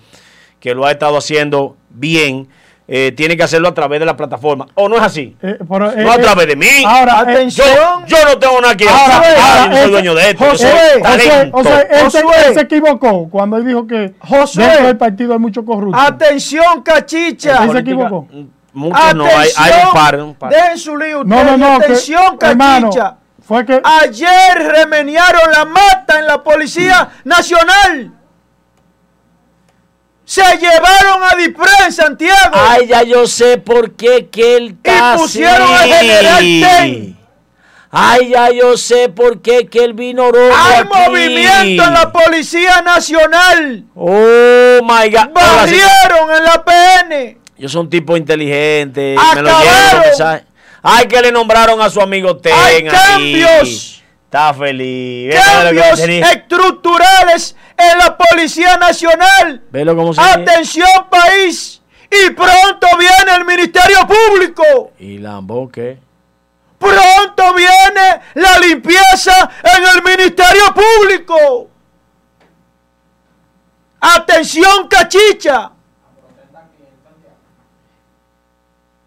que lo ha estado haciendo bien, eh, tiene que hacerlo a través de la plataforma. ¿O no es así?
Eh, pero, eh,
no a
eh,
través de mí.
Ahora,
yo,
Atención.
yo no tengo nada que
Ahora,
hacer. no soy dueño de esto. yo
José,
soy
José,
talento.
o sea, él se,
Josué.
él se equivocó cuando él dijo que
Josué.
dentro del partido hay mucho corrupto.
Atención, cachicha.
Él se equivocó.
Muchos no, hay, hay un par. Un par.
Dejen su lío
No,
ustedes.
no, no. que-
Atención,
hermano,
cachicha.
Fue que
Ayer remenearon la mata en la Policía Nacional. Se llevaron a Dipré en Santiago.
Ay, ya yo sé por qué que él
Y pusieron al general Ten.
Ay, ya yo sé por qué que él vino rojo
Hay
aquí.
movimiento en la Policía Nacional.
Oh, my God. Sí,
Barrieron en la PN.
yo soy un tipo inteligente. Me lo
Acabaron.
llevo. Ay, que le nombraron a su amigo Ten
Hay cambios.
Está feliz.
Cambios estructurales en la Policía Nacional.
Velo cómo se
Atención país. Y pronto viene el Ministerio Público.
¿Y Lambo qué?
Pronto viene la limpieza en el Ministerio Público. Atención cachicha.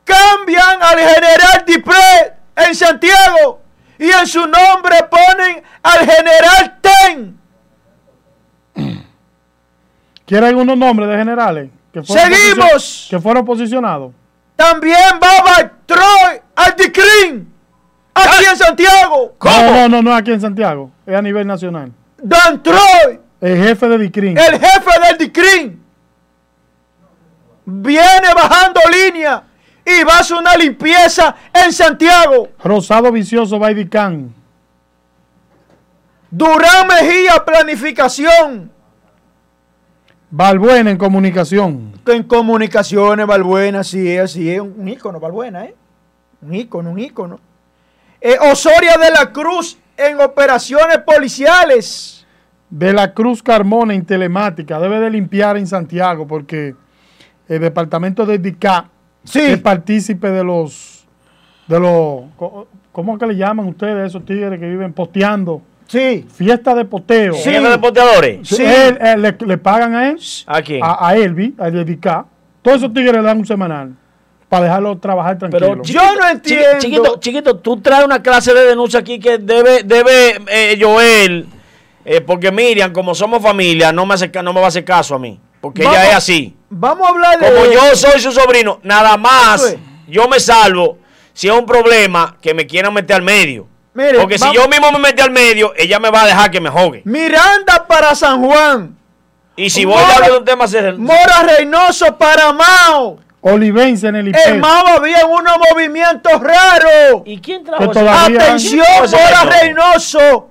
Cambian al general Dipré en Santiago y en su nombre ponen al general Ten.
¿Quiere algunos nombres de generales? Que fueron
Seguimos.
Que fueron posicionados.
También va Troy al DICRIN aquí en Santiago.
¿Cómo?
No, no, no, aquí en Santiago. Es a nivel nacional.
Dan Troy
El jefe de DICRIN.
el jefe del DICRIN viene bajando línea y va a hacer una limpieza en Santiago.
Rosado Vicioso Baidicán.
Durán Mejía, planificación.
Balbuena en comunicación.
En comunicaciones, Balbuena, sí es, sí es un ícono, Balbuena, ¿eh? Un ícono, un ícono. Eh, Osoria de la Cruz en operaciones policiales.
De la Cruz Carmona en telemática. Debe de limpiar en Santiago porque el departamento de DICA
Sí.
es partícipe de los, de los, ¿cómo es que le llaman ustedes a esos tigres que viven posteando?
Sí.
Fiesta de poteo.
Sí.
¿Jefe de posteadores?
Sí.
Él- él- le, le pagan a él,
¿A quién?
a, a Elvi, a dedicar. Todos esos tigres le dan un semanal para dejarlo trabajar tranquilo.
Pero
Yo no entiendo.
Chiquito, chiquito, tú traes una clase de denuncia aquí que debe, debe eh, Joel, eh, porque Miriam, como somos familia, no me, hace, no me va a hacer caso a mí. Porque
Vamos-
ella es así.
Vamos a hablar de.
Como yo soy su sobrino, nada más
es.
yo me salvo si es un problema que me quieran meter al medio.
Mire,
Porque si yo mismo me metí al medio, ella me va a dejar que me jogue.
Miranda para San Juan.
Y si voy
Mora-
a hablar de un tema serio,
Mora Reynoso para Mao.
Olivense en el IP.
En Mao había unos movimientos raros.
¿Y quién trajo
Atención, Mora. Reynoso.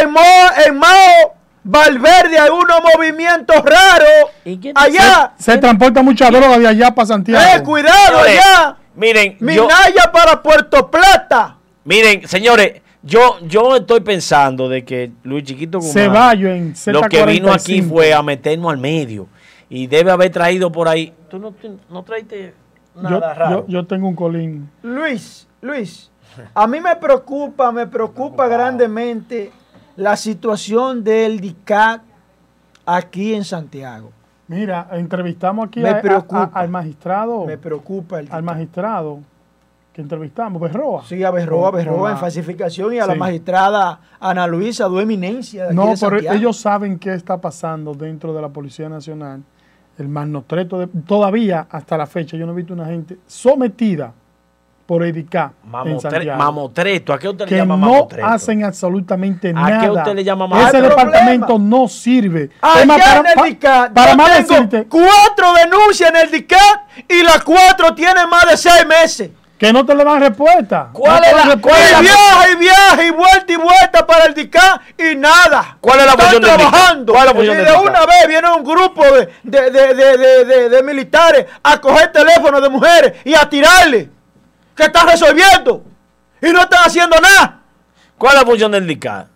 En, Mo- en Mao Valverde hay unos movimientos raros.
¿Y quién-
Allá.
Se transporta mucha droga de allá para Santiago.
Eh, cuidado
Señores,
allá.
Miren, yo,
Minaya para Puerto Plata.
miren, señores, yo, yo estoy pensando de que Luis Chiquito Guzmán
Ceballo en Z45.
lo que vino aquí fue a meternos al medio. Y debe haber traído por ahí. ¿Tú no, tú no traiste
Yo,
nada raro?
yo, yo tengo un colín.
Luis, Luis, a mí me preocupa, me preocupa grandemente la situación del DICAT aquí en Santiago.
Mira, entrevistamos aquí
Me
a- a-
preocupa.
a- al magistrado.
Me preocupa el
al
DICAT.
magistrado que entrevistamos, Berroa.
Sí, a Berroa,
Con-
Berroa
con
en falsificación y a la magistrada Ana Luisa, du eminencia de
No,
de
pero
Santiago.
ellos saben qué está pasando dentro de la Policía Nacional. El malnotreto de, todavía hasta la fecha yo no he visto una gente sometida por EDICA en
Mamotre- mamotreto. ¿A qué usted le
que
llama
no
mamotreto?
hacen absolutamente
¿A
nada.
qué usted le llama
Ese
mamotreto?
departamento
Problema.
no sirve.
Allá
Es más,
en el DICAT,
para
yo
más
tengo
decirte
cuatro denuncias en el DICAT y las cuatro tienen más de seis meses.
que no te le dan respuesta.
¿Cuál
No
es la-
respuesta.
Y viaja y viaja y vuelta y vuelta para el DICAT y nada.
¿Cuál es la
Están
función del DICAT?
trabajando.
¿Cuál es la función
y
del
de
DICAT?
una vez viene un grupo de, de, de, de, de, de- de militares a coger teléfonos de mujeres y a tirarle. Que están resolviendo. Y no están haciendo nada.
¿Cuál es la función del DICAD?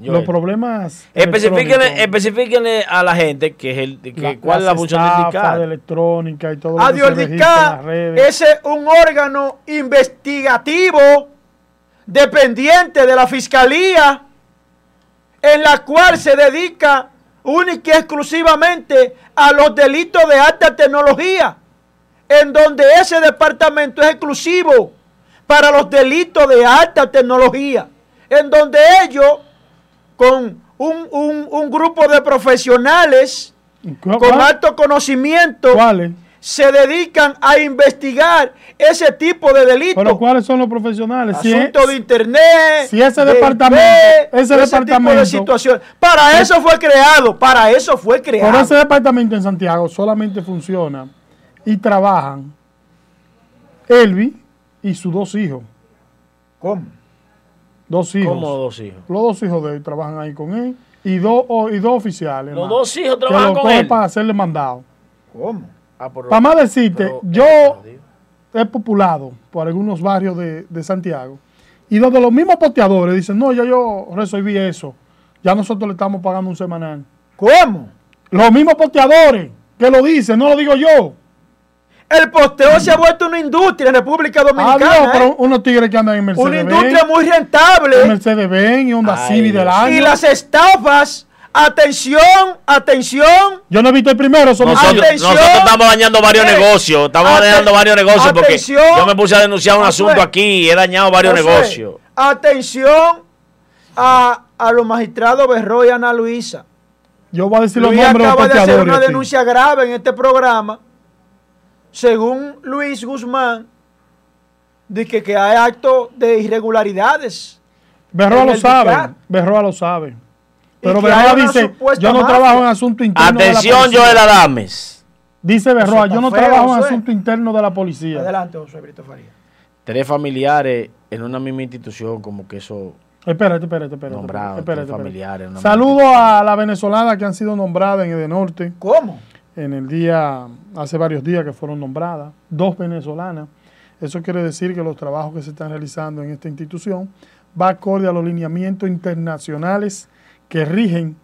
Los problemas.
Especifíquenle, especifíquenle a la gente que es el, que,
la-
cuál es la función del DICAD.
de electrónica y todo lo que
Adiós,
se
el
redes.
es un órgano investigativo dependiente de la fiscalía en la cual se dedica única y exclusivamente a los delitos de alta tecnología, en donde ese departamento es exclusivo para los delitos de alta tecnología, en donde ellos, con un, un- un grupo de profesionales
¿Cu-
con alto conocimiento, se dedican a investigar ese tipo de delitos.
Pero ¿cuáles son los profesionales? Si es-
de internet.
si ese
de
departamento- ese
tipo
departamento-
de situación. Para eso fue creado. Para eso fue creado.
Por ese departamento en Santiago solamente funciona y trabajan Elvi y sus dos hijos.
¿Cómo?
Dos hijos.
¿Cómo dos hijos?
Los dos hijos de él trabajan ahí con él y dos, y dos oficiales.
Los
más,
dos hijos
que
trabajan
lo
con él.
para hacerle mandado.
¿Cómo?
Ah,
Para más decirte,
pero-
yo he populado por algunos barrios de, de Santiago y donde los mismos posteadores dicen, no, ya yo resolví eso. Ya nosotros le estamos pagando un semanal.
¿Cómo?
Los mismos posteadores que lo dicen, no lo digo yo.
El posteo se ha vuelto una industria en República
Ah,
Dominicana.
no, pero
¿eh?
unos tigres que andan en
Una
Mercedes
industria muy
en
rentable.
Mercedes Benz y Honda Civic del año.
Y las estafas. Atención, atención.
Yo no he visto el primero, son
Nosotros,
Atención.
nosotros estamos dañando varios
Eh,
negocios. Estamos dañando varios negocios porque yo me puse a denunciar un asunto aquí y he dañado varios
José,
negocios.
Atención a, a los magistrados Berro y Ana Luisa.
Yo voy a decir los
Luis
nombres de los
acaba de hacer
posteadores.
una
aquí.
denuncia grave en este programa. Según Luis Guzmán, de que, que hay actos de irregularidades.
Berroa lo
el
sabe. Berroa lo sabe. Pero Berroa dice, yo no
mafia.
trabajo en asunto interno de la
Atención. Joel Adames.
Dice Berroa, yo no
feo,
trabajo en asunto interno de la policía.
Adelante, José Brito Faría.
Tres familiares en una misma institución, como que eso.
Espérate, espérate, espérate.
Nombrado,
espérate,
tres
espérate.
familiares,
Saludo a la venezolana que han sido nombradas en Edenorte
¿Cómo?
En el día, hace varios días que fueron nombradas, dos venezolanas. Eso quiere decir que los trabajos que se están realizando en esta institución va acorde a los lineamientos internacionales que rigen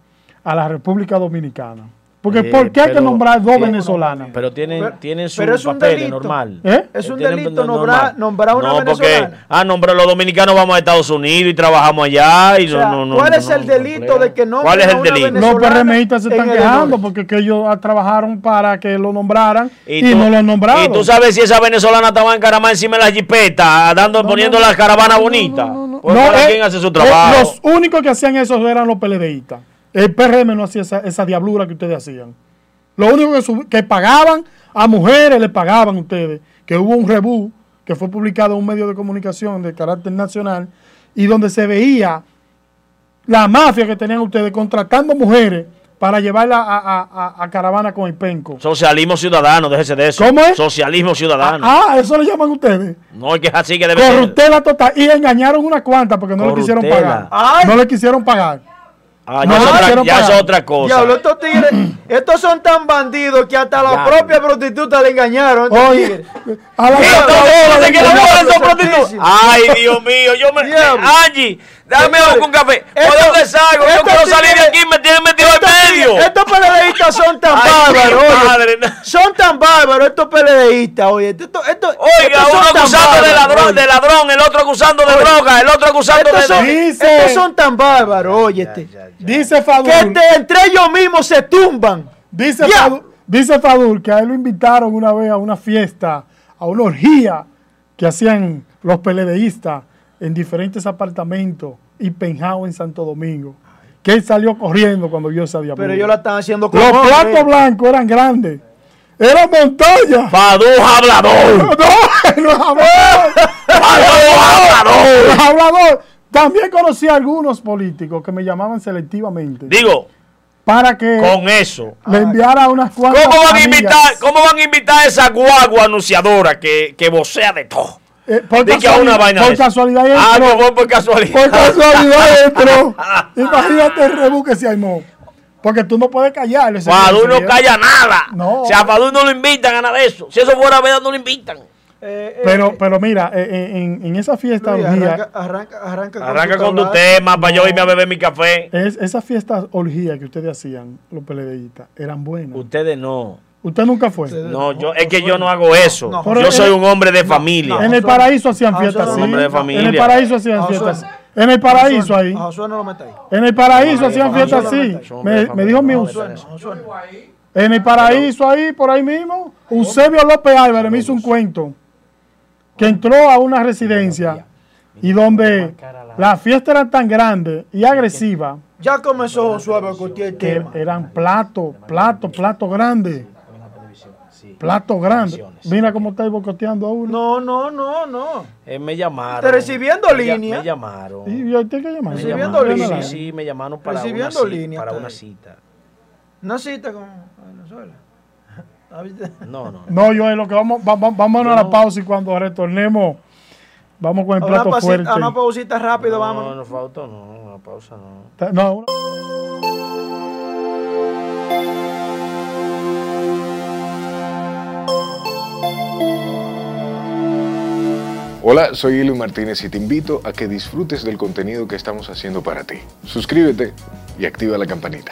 a la República Dominicana. Porque
Eh,
¿por qué hay que nombrar dos venezolanas?
Pero tienen,
Pero-
tienen su
pero es un
papel
delito.
normal.
¿Eh?
Es un
Tienen
delito
no-
nombrar, nombrar a una
no, porque,
venezolana.
ah, nombrar los dominicanos vamos a Estados Unidos y trabajamos allá. Y
O sea,
no, no,
¿cuál
no,
es
no,
el
no
delito de que nombren
¿Cuál es el
una
delito?
Los PRMistas se están quejando porque que ellos ah, trabajaron para que lo nombraran y,
tú-
no lo han nombrado.
Y tú sabes si esa venezolana estaba encaramada encima de la jipeta, dando,
No,
poniendo
no,
la caravana
no,
bonita.
no, no, no.
Pues
No,
cada
eh,
quien hace su
eh,
trabajo.
los únicos que hacían eso eran los PLDistas. El PRM no hacía esa, esa diablura que ustedes hacían. Lo único que, sub- que pagaban a mujeres, le pagaban ustedes, que hubo un rebú que fue publicado en un medio de comunicación de carácter nacional y donde se veía la mafia que tenían ustedes contratando mujeres para llevarla a, a, a, a caravana con el penco.
Socialismo ciudadano, déjese de eso.
¿Cómo es?
Socialismo ciudadano.
Ah, eso le llaman ustedes.
No, es que es así que debe ser.
Corruptela total. Y engañaron unas cuantas porque no le quisieron pagar.
Ay.
No le quisieron pagar.
Ah,
No,
ya, es otra, ya es otra cosa.
Diablo, estos tigres, estos son tan bandidos que hasta la propia prostituta le engañaron.
Oye, a la.
Ay, Dios mío, yo me.
Diablo.
Angie, dame un café. ¿Por
esto-
dónde salgo? Yo quiero salir de aquí, me tienen metido en medio.
Estos PLDistas son tan bárbaros.
madre.
Son tan bárbaros estos PLDistas, oye. Estos, estos,
Oiga, uno acusando de ladrón,
oye.
de ladrón, el otro acusando de
Oye.
droga, el otro acusando
Estos
de.
son,
Dice-
estos son tan bárbaros, oye. este.
Dice Fadul.
Que te- entre ellos mismos se tumban.
Dice, dice Fadul que a él lo invitaron una vez a una fiesta, a una orgía que hacían los peledeístas en diferentes apartamentos y penjado en Santo Domingo. Que él salió corriendo cuando vio esa diablura.
Pero ellos la están haciendo con
Los
hombre.
platos blancos eran grandes. Era montaña.
Fadú hablador. [laughs]
No, no es hablador.
Hablador.
Hablador. También conocí a algunos políticos que me llamaban selectivamente
Digo,
para que
con eso.
le enviara unas cuantas
¿Cómo van a invitar, cómo van a invitar a esa guagua anunciadora que, que vocea de todo?
Eh, por
a una
casualidad-
vaina
por casualidad
Ah,
entró.
no fue por casualidad.
Por casualidad entró. [laughs] Imagínate el rebú que se armó. Porque tú no puedes callar.
Fadú no calla nada.
No.
Sea, a Fadú no lo invitan a nada de eso. Si eso fuera verdad, no lo invitan.
Eh, eh,
Pero, pero mira, eh, eh, en, en esa fiesta
Luis,
orgía,
arranca, arranca, arranca,
Arranca con tu tema para yo irme a beber mi café.
es, esa fiesta orgía que ustedes hacían, los peledeístas, eran buenas.
Ustedes no.
Usted nunca fue.
No, yo, es que yo no hago eso.
No,
yo soy un hombre de familia.
en el paraíso hacían
Ah,
fiestas así.
no,
hombre de familia.
En el paraíso hacían
Ah,
fiestas. En el paraíso ahí. En el paraíso hacían fiestas así. Me, me dijo
no.
En el paraíso ahí, por ahí mismo, Eusebio López Álvarez me hizo un cuento que entró a una residencia y donde la fiesta era tan grande y agresiva
Ya comenzó Josué a discutir el
que
tema.
eran platos, platos, platos grandes. Platos grandes. Mira cómo estáis bocoteando a uno.
No, no, no, no.
Eh, me llamaron.
Te recibiendo
Me
línea.
Me llamaron.
¿Y a usted qué llama?
Me
Recibiendo
llamaron.
línea.
Sí, sí, me llamaron para
Recibiendo
una cita.
línea
Para una cita.
Una cita con Venezuela. [laughs] ¿Ah, viste?
No, no.
No, yo es lo que vamos, vamos, vamos a la pausa y cuando retornemos, vamos con el
A una,
plato fuerte.
a una pausita rápido,
no,
vamos.
no, no, una pausa no.
No, una-
Hola, soy Eli Martínez y te invito a que disfrutes del contenido que estamos haciendo para ti. Suscríbete y activa la campanita.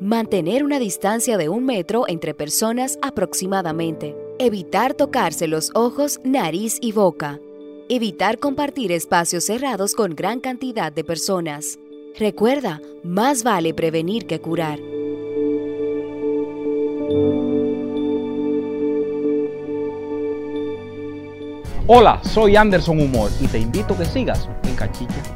Mantener una distancia de un metro entre personas aproximadamente. Evitar tocarse los ojos, nariz y boca. Evitar compartir espacios cerrados con gran cantidad de personas. Recuerda, más vale prevenir que curar.
Hola, soy Anderson Humor y te invito a que sigas en Cachicha.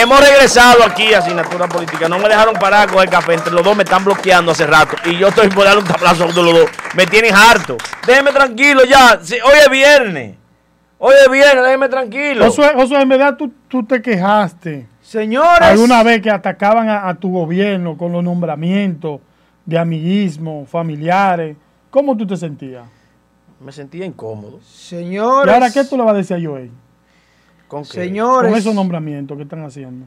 Hemos regresado aquí a Asignatura Política. No me dejaron parar con el café. Entre los dos me están bloqueando hace rato. Y yo estoy por darle un tablazo a los dos. Me tienen harto. Déjenme tranquilo ya. hoy es viernes. Hoy es viernes, déjenme tranquilo.
Josué, Josué en verdad tú, tú, te quejaste.
Señores.
Alguna vez que atacaban a, tu gobierno con los nombramientos de amiguismo, familiares. ¿Cómo tú te sentías?
Me sentía incómodo.
Señores.
¿Y ahora qué tú le vas a decir a Joel?
¿Con Señores,
con esos nombramientos que están haciendo.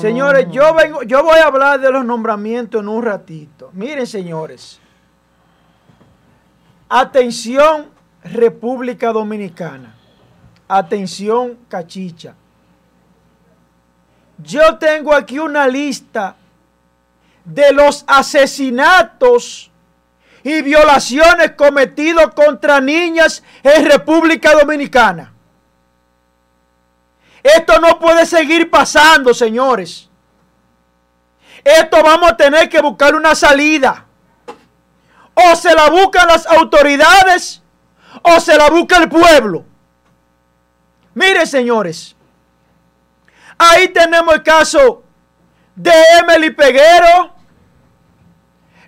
señores, yo vengo, yo voy a hablar de los nombramientos en un ratito. Miren, señores. Atención, República Dominicana. Atención, Cachicha. Yo tengo aquí una lista de los asesinatos y violaciones cometidos contra niñas en República Dominicana. Esto no puede seguir pasando, señores. Esto vamos a tener que buscar una salida. O se la buscan las autoridades o se la busca el pueblo. Miren, señores. Ahí tenemos el caso de Emily Peguero,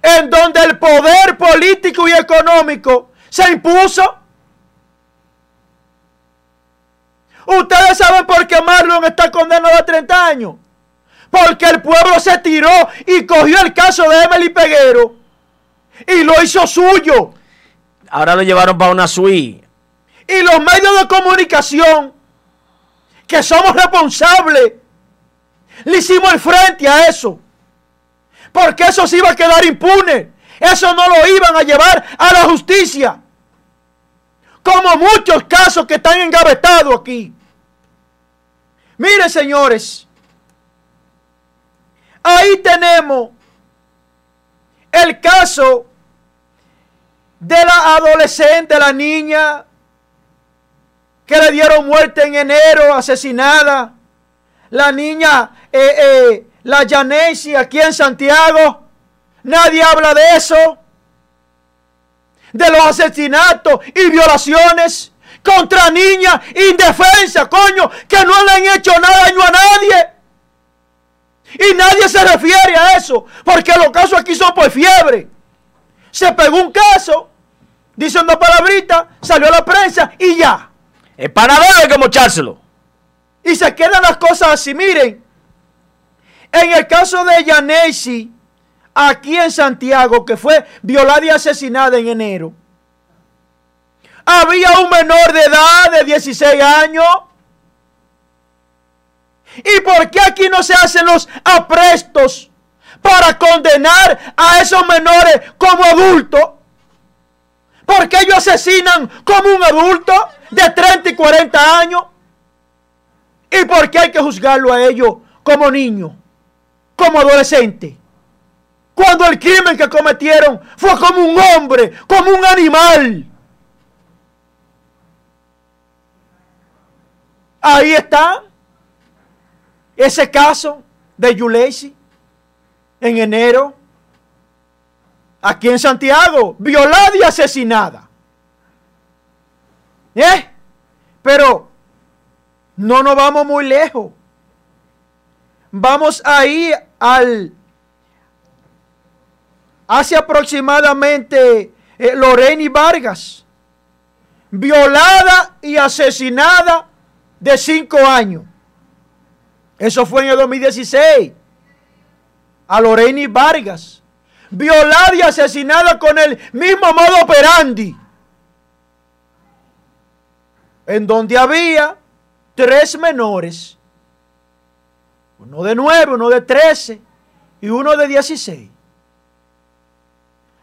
en donde el poder político y económico se impuso Ustedes saben por qué Marlon está condenado a 30 años. Porque el pueblo se tiró y cogió el caso de Emily Peguero y lo hizo suyo.
Ahora lo llevaron para una suite.
Y los medios de comunicación, que somos responsables, le hicimos el frente a eso. Porque eso se iba a quedar impune. Eso no lo iban a llevar a la justicia. Como muchos casos que están engavetados aquí. Miren, señores. Ahí tenemos el caso de la adolescente, la niña que le dieron muerte en enero, asesinada. La niña, eh, eh, la Yanesi aquí en Santiago. Nadie habla de eso de los asesinatos y violaciones contra niñas indefensas, coño, que no le han hecho nada daño a nadie. Y nadie se refiere a eso, porque los casos aquí son por fiebre. Se pegó un caso, dice una palabrita, salió a la prensa y ya.
Es para ver hay que mochárselo.
Y se quedan las cosas así. Miren, en el caso de Yanesi, aquí en Santiago, que fue violada y asesinada en enero, había un menor de edad de 16 años. ¿Y por qué aquí no se hacen los aprestos para condenar a esos menores como adultos? ¿Por qué ellos asesinan como un adulto de 30 y 40 años? ¿Y por qué hay que juzgarlo a ellos como niño, como adolescente? Cuando el crimen que cometieron fue como un hombre, como un animal. Ahí está ese caso de Yulesi en enero, aquí en Santiago, violada y asesinada. ¿Eh? Pero no nos vamos muy lejos. Vamos ahí al hace aproximadamente eh, Loreni Vargas, violada y asesinada de cinco años. Eso fue en el 2016. A Loreni Vargas, violada y asesinada con el mismo modo operandi, en donde había tres menores, uno de nueve, uno de trece y uno de dieciséis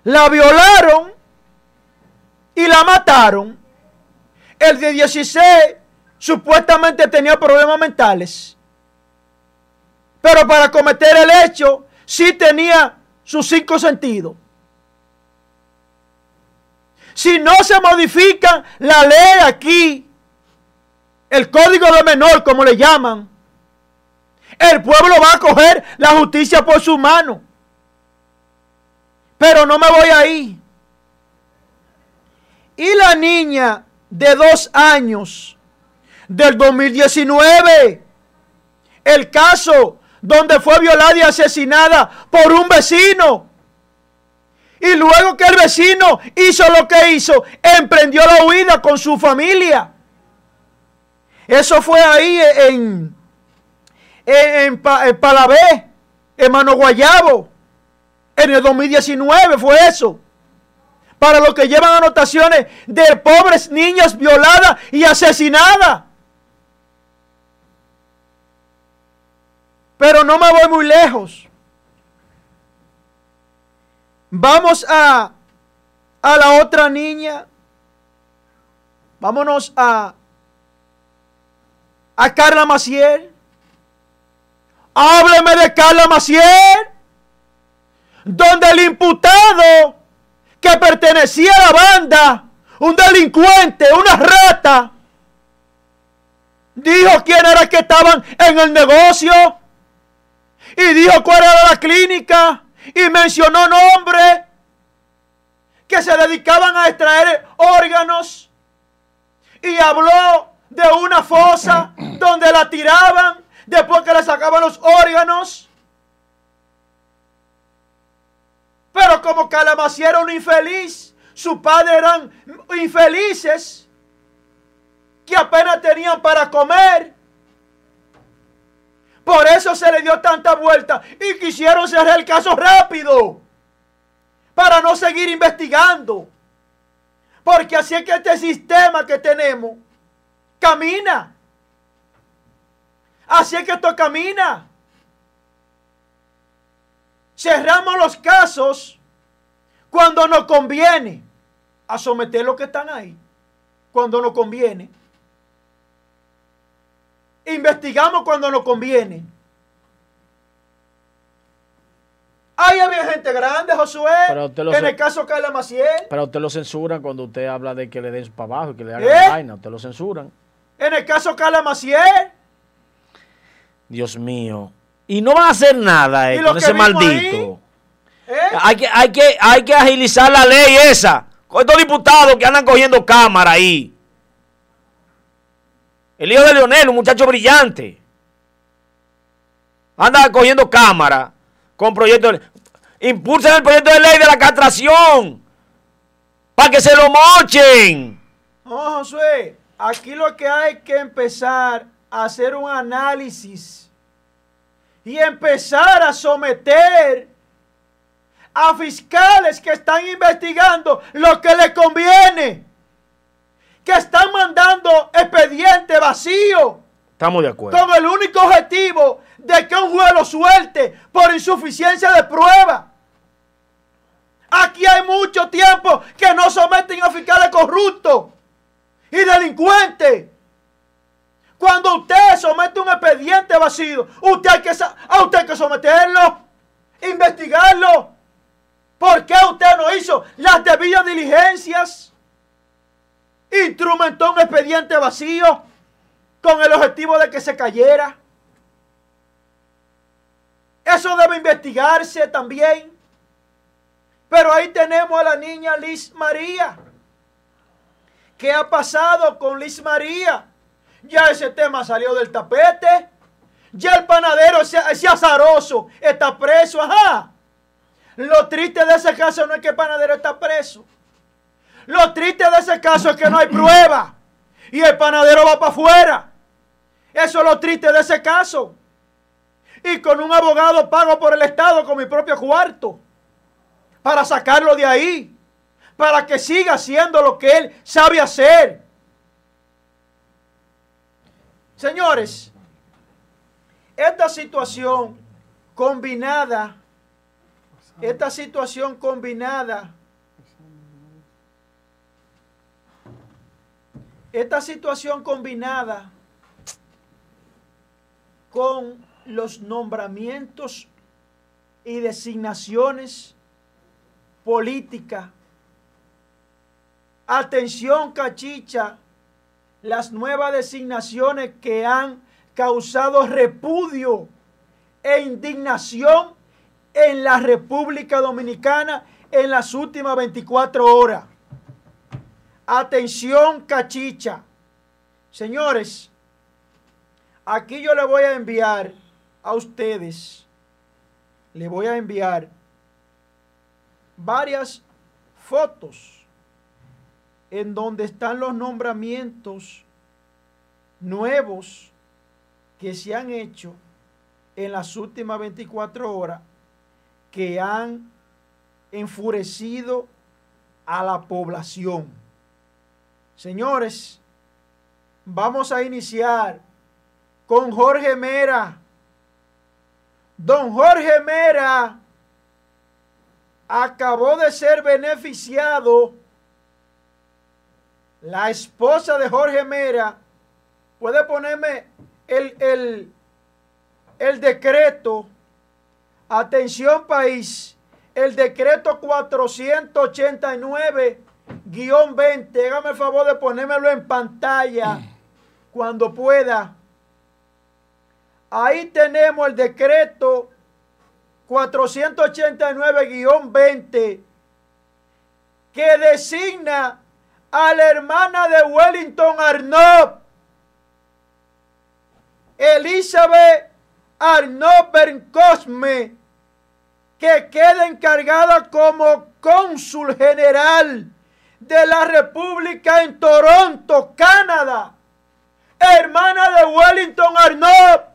la violaron y la mataron. El de 16 supuestamente tenía problemas mentales. Pero para cometer el hecho, sí tenía sus cinco sentidos. Si no se modifica la ley aquí, el código de menor, como le llaman, el pueblo va a coger la justicia por su mano. Pero no me voy ahí. Y la niña de dos años del 2019, el caso donde fue violada y asesinada por un vecino. Y luego que el vecino hizo lo que hizo, emprendió la huida con su familia. Eso fue ahí en, en, en, Palabé, en Mano Guayabo. En el 2019 fue eso. Para los que llevan anotaciones de pobres niñas violadas y asesinadas. Pero no me voy muy lejos. Vamos a, a la otra niña. Vámonos a, a Carla Maciel. Hábleme de Carla Maciel. Donde el imputado que pertenecía a la banda, un delincuente, una rata, dijo quién era que estaban en el negocio y dijo cuál era la clínica y mencionó nombres que se dedicaban a extraer órganos y habló de una fosa donde la tiraban después que le sacaban los órganos. Pero como Calamací era un infeliz, su padre eran infelices que apenas tenían para comer. Por eso se le dio tanta vuelta y quisieron cerrar el caso rápido. Para no seguir investigando. Porque así es que este sistema que tenemos camina. Así es que esto camina. Cerramos los casos cuando nos conviene a someter los que están ahí. Cuando nos conviene. Investigamos cuando nos conviene. Ahí había gente grande, Josué. en el caso Carla Maciel.
Pero usted lo censuran cuando usted habla de que le den para abajo y que le hagan ¿Eh? vaina. Usted lo censuran.
En el caso Carla Maciel.
Dios mío. Y no van a hacer nada eh, con ese maldito. ¿Eh? Hay, que, hay, que, hay que agilizar la ley esa. Con estos diputados que andan cogiendo cámara ahí. El hijo de Leonel, un muchacho brillante. Anda cogiendo cámara con proyectos. Impulsen el proyecto de ley de la castración. Para que se lo mochen.
No, Josué. Aquí lo que hay que empezar a hacer un análisis y empezar a someter a fiscales que están investigando lo que les conviene que están mandando expediente vacío.
Estamos de acuerdo.
Con el único objetivo de que un juez lo suelte por insuficiencia de prueba. Aquí hay mucho tiempo que no someten a fiscales corruptos y delincuentes. Cuando usted somete un expediente vacío, usted hay que, a usted hay que someterlo, investigarlo. ¿Por qué usted no hizo las debidas diligencias? instrumentó un expediente vacío con el objetivo de que se cayera. Eso debe investigarse también. Pero ahí tenemos a la niña Liz María. ¿Qué ha pasado con Liz María? Ya ese tema salió del tapete. Ya el panadero, ese, ese azaroso, está preso. Ajá. Lo triste de ese caso no es que el panadero está preso. Lo triste de ese caso es que no hay prueba. Y el panadero va para afuera. Eso es lo triste de ese caso. Y con un abogado pago por el Estado con mi propio cuarto. Para sacarlo de ahí. Para que siga haciendo lo que él sabe hacer. Señores, esta situación combinada esta situación combinada, esta situación combinada con los nombramientos y designaciones políticas. Atención, cachicha, las nuevas designaciones que han causado repudio e indignación en la República Dominicana en las últimas 24 horas. Atención, cachicha. Señores, aquí yo le voy a enviar a ustedes, le voy a enviar varias fotos en donde están los nombramientos nuevos que se han hecho en las últimas 24 horas que han enfurecido a la población. Señores, vamos a iniciar con Jorge Mera. Don Jorge Mera acabó de ser beneficiado. La esposa de Jorge Mera, puede ponerme el, el, el decreto, atención país, el decreto 489-20, hágame el favor de ponérmelo en pantalla cuando pueda. Ahí tenemos el decreto 489-20 que designa a la hermana de Wellington Arnott, Elizabeth Arnott Berncosme, que queda encargada como cónsul general de la República en Toronto, Canadá. Hermana de Wellington Arnott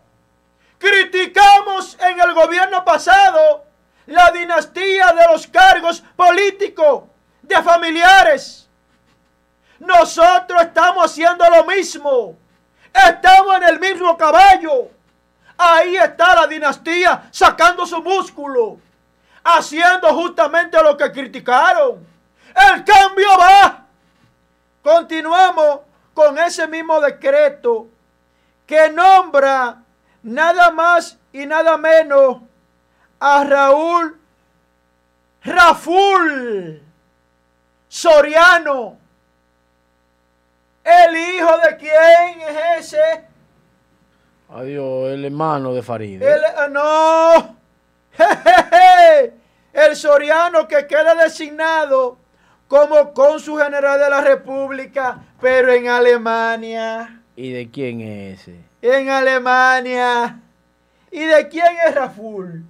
Criticamos en el gobierno pasado la dinastía de los cargos políticos, de familiares. Nosotros estamos haciendo lo mismo. Estamos en el mismo caballo. Ahí está la dinastía sacando su músculo, haciendo justamente lo que criticaron. El cambio va. Continuamos con ese mismo decreto que nombra nada más y nada menos a Raúl Raful Soriano. ¿El hijo de quién es ese?
Adiós, el hermano de Farid.
El, ah, no. [laughs] El Soriano que queda designado como cónsul general de la República, pero en Alemania.
¿Y de quién es ese?
en Alemania. ¿Y de quién es Raful?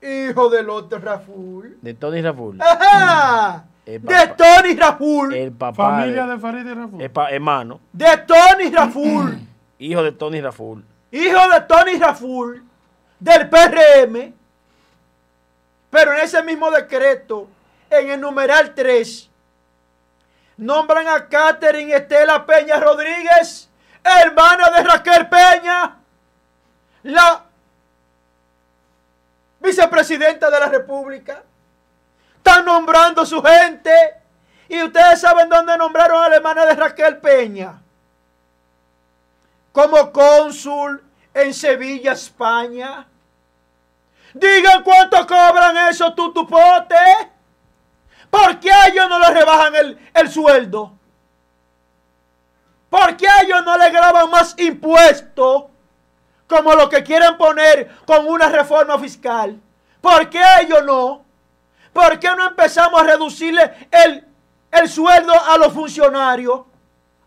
Hijo del otro Raful.
De Tony Raful.
¡Ajá! De Tony Raful.
El papá.
Familia de, Farid y Raful.
hermano.
De Tony Raful. [clears throat]
Hijo de Tony Raful.
Hijo de Tony Raful. Del PRM. Pero en ese mismo decreto, en el numeral 3, nombran a Catherine Estela Peña Rodríguez hermana de Raquel Peña, la vicepresidenta de la República. Nombrando su gente. Y ustedes saben dónde nombraron a la hermana de Raquel Peña. Como cónsul en Sevilla, España. Digan cuánto cobran esos tutupotes. ¿Por qué ellos no le rebajan el, el sueldo? ¿Por qué ellos no le graban más impuestos como lo que quieren poner con una reforma fiscal? ¿Por qué ellos no? ¿Por qué no empezamos a reducirle el, el sueldo a los funcionarios?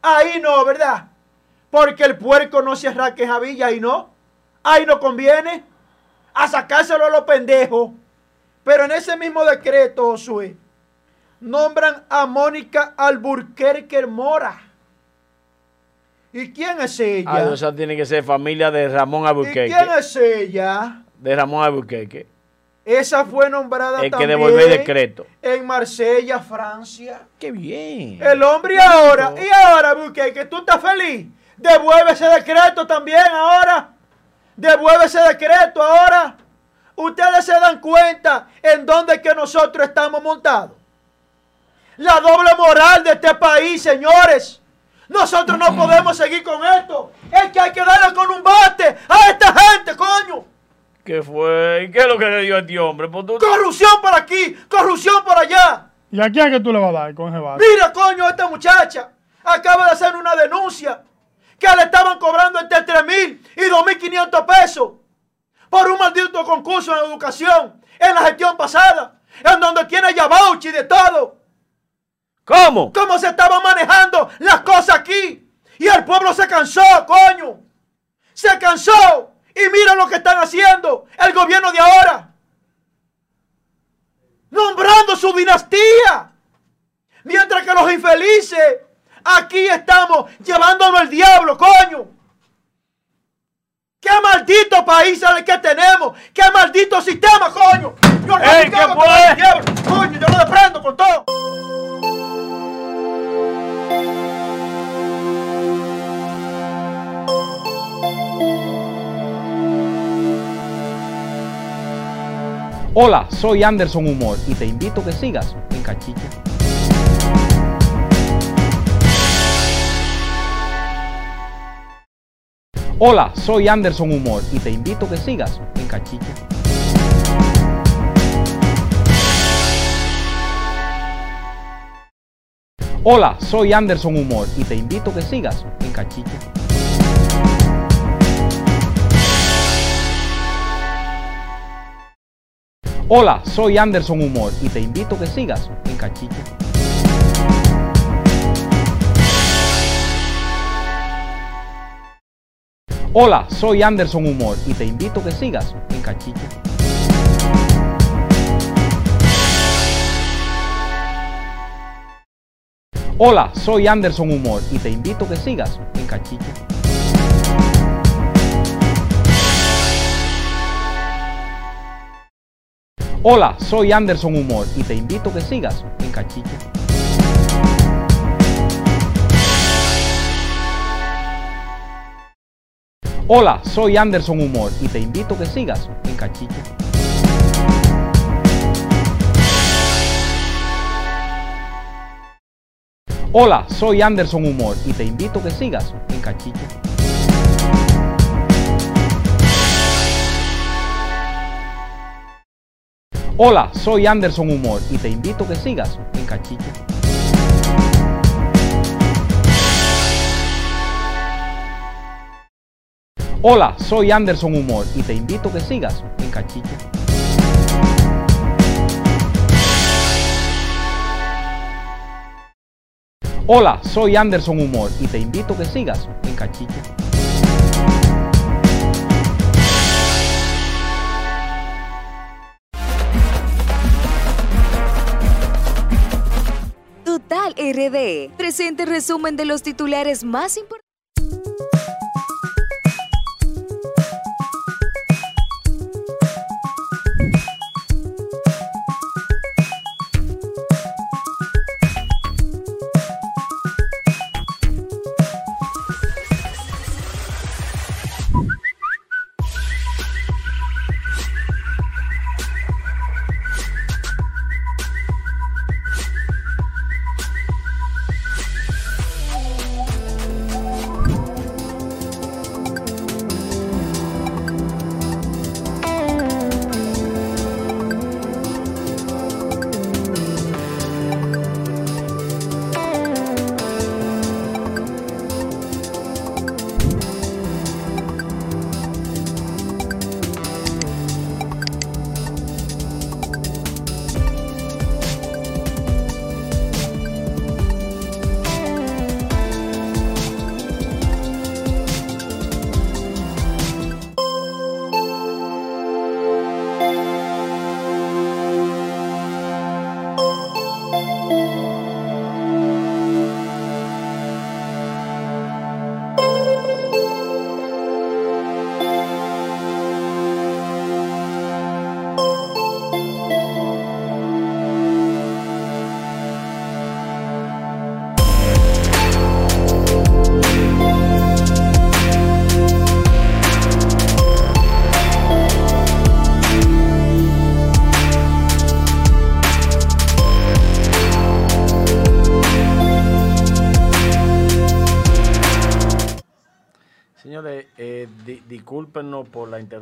Ahí no, ¿verdad? Porque el puerco no se arranque Javilla, ahí no. Ahí no conviene. A sacárselo a los pendejos. Pero en ese mismo decreto, Josué, nombran a Mónica Alburquerque Mora ¿Y quién es ella?
Ah, o sea, tiene que ser familia de Ramón Alburquerque.
¿Y quién es ella?
De Ramón Alburquerque.
Esa fue nombrada
el que el decreto.
En Marsella, Francia.
¡Qué bien!
El hombre ahora, y ahora, Alburquerque, ¿tú estás feliz? Devuelve ese decreto también ahora. Devuelve ese decreto ahora. ustedes se dan cuenta en dónde es que nosotros estamos montados. La doble moral de este país, señores. Nosotros no podemos seguir con esto. Es que hay que darle con un bate a esta gente, coño.
¿Qué fue? ¿Y qué es lo que le dio a este hombre? Pues tú-
Corrupción por aquí, corrupción por allá.
¿Y a quién es que tú le vas a dar con ese bate?
Mira, coño, esta muchacha acaba de hacer una denuncia que le estaban cobrando entre 3 mil y 2 mil 500 pesos por un maldito concurso en educación en la gestión pasada, en donde tiene ya voucher y de todo.
¿Cómo?
¿Cómo se estaban manejando las cosas aquí? Y el pueblo se cansó, coño. Se cansó. Y mira lo que están haciendo el gobierno de ahora. Nombrando su dinastía. Mientras que los infelices aquí estamos llevándolo al diablo, coño. ¡Qué maldito país es el que tenemos! ¡Qué maldito sistema, coño! Yo no
¡Ey, qué fue!
diablo. Coño, yo lo desprendo con todo.
Hola, soy Anderson Humor y te invito que sigas en Cachicha. Hola, soy Anderson Humor y te invito que sigas en Cachicha. Hola, soy Anderson Humor y te invito que sigas en Cachicha. Hola, soy Anderson Humor y te invito que sigas en Cachicha. Hola, soy Anderson Humor y te invito que sigas en Cachicha. Hola, soy Anderson Humor y te invito que sigas en Cachicha. Hola, soy Anderson Humor y te invito que sigas en Cachicha. Hola, soy Anderson Humor y te invito que sigas en Cachicha. Hola, soy Anderson Humor y te invito que sigas en Cachicha. Hola, soy Anderson Humor y te invito a que sigas en Cachicha. Hola, soy Anderson Humor y te invito a que sigas en Cachicha. Hola, soy Anderson Humor y te invito a que sigas en Cachicha.
Total RD presente resumen de los titulares más importantes.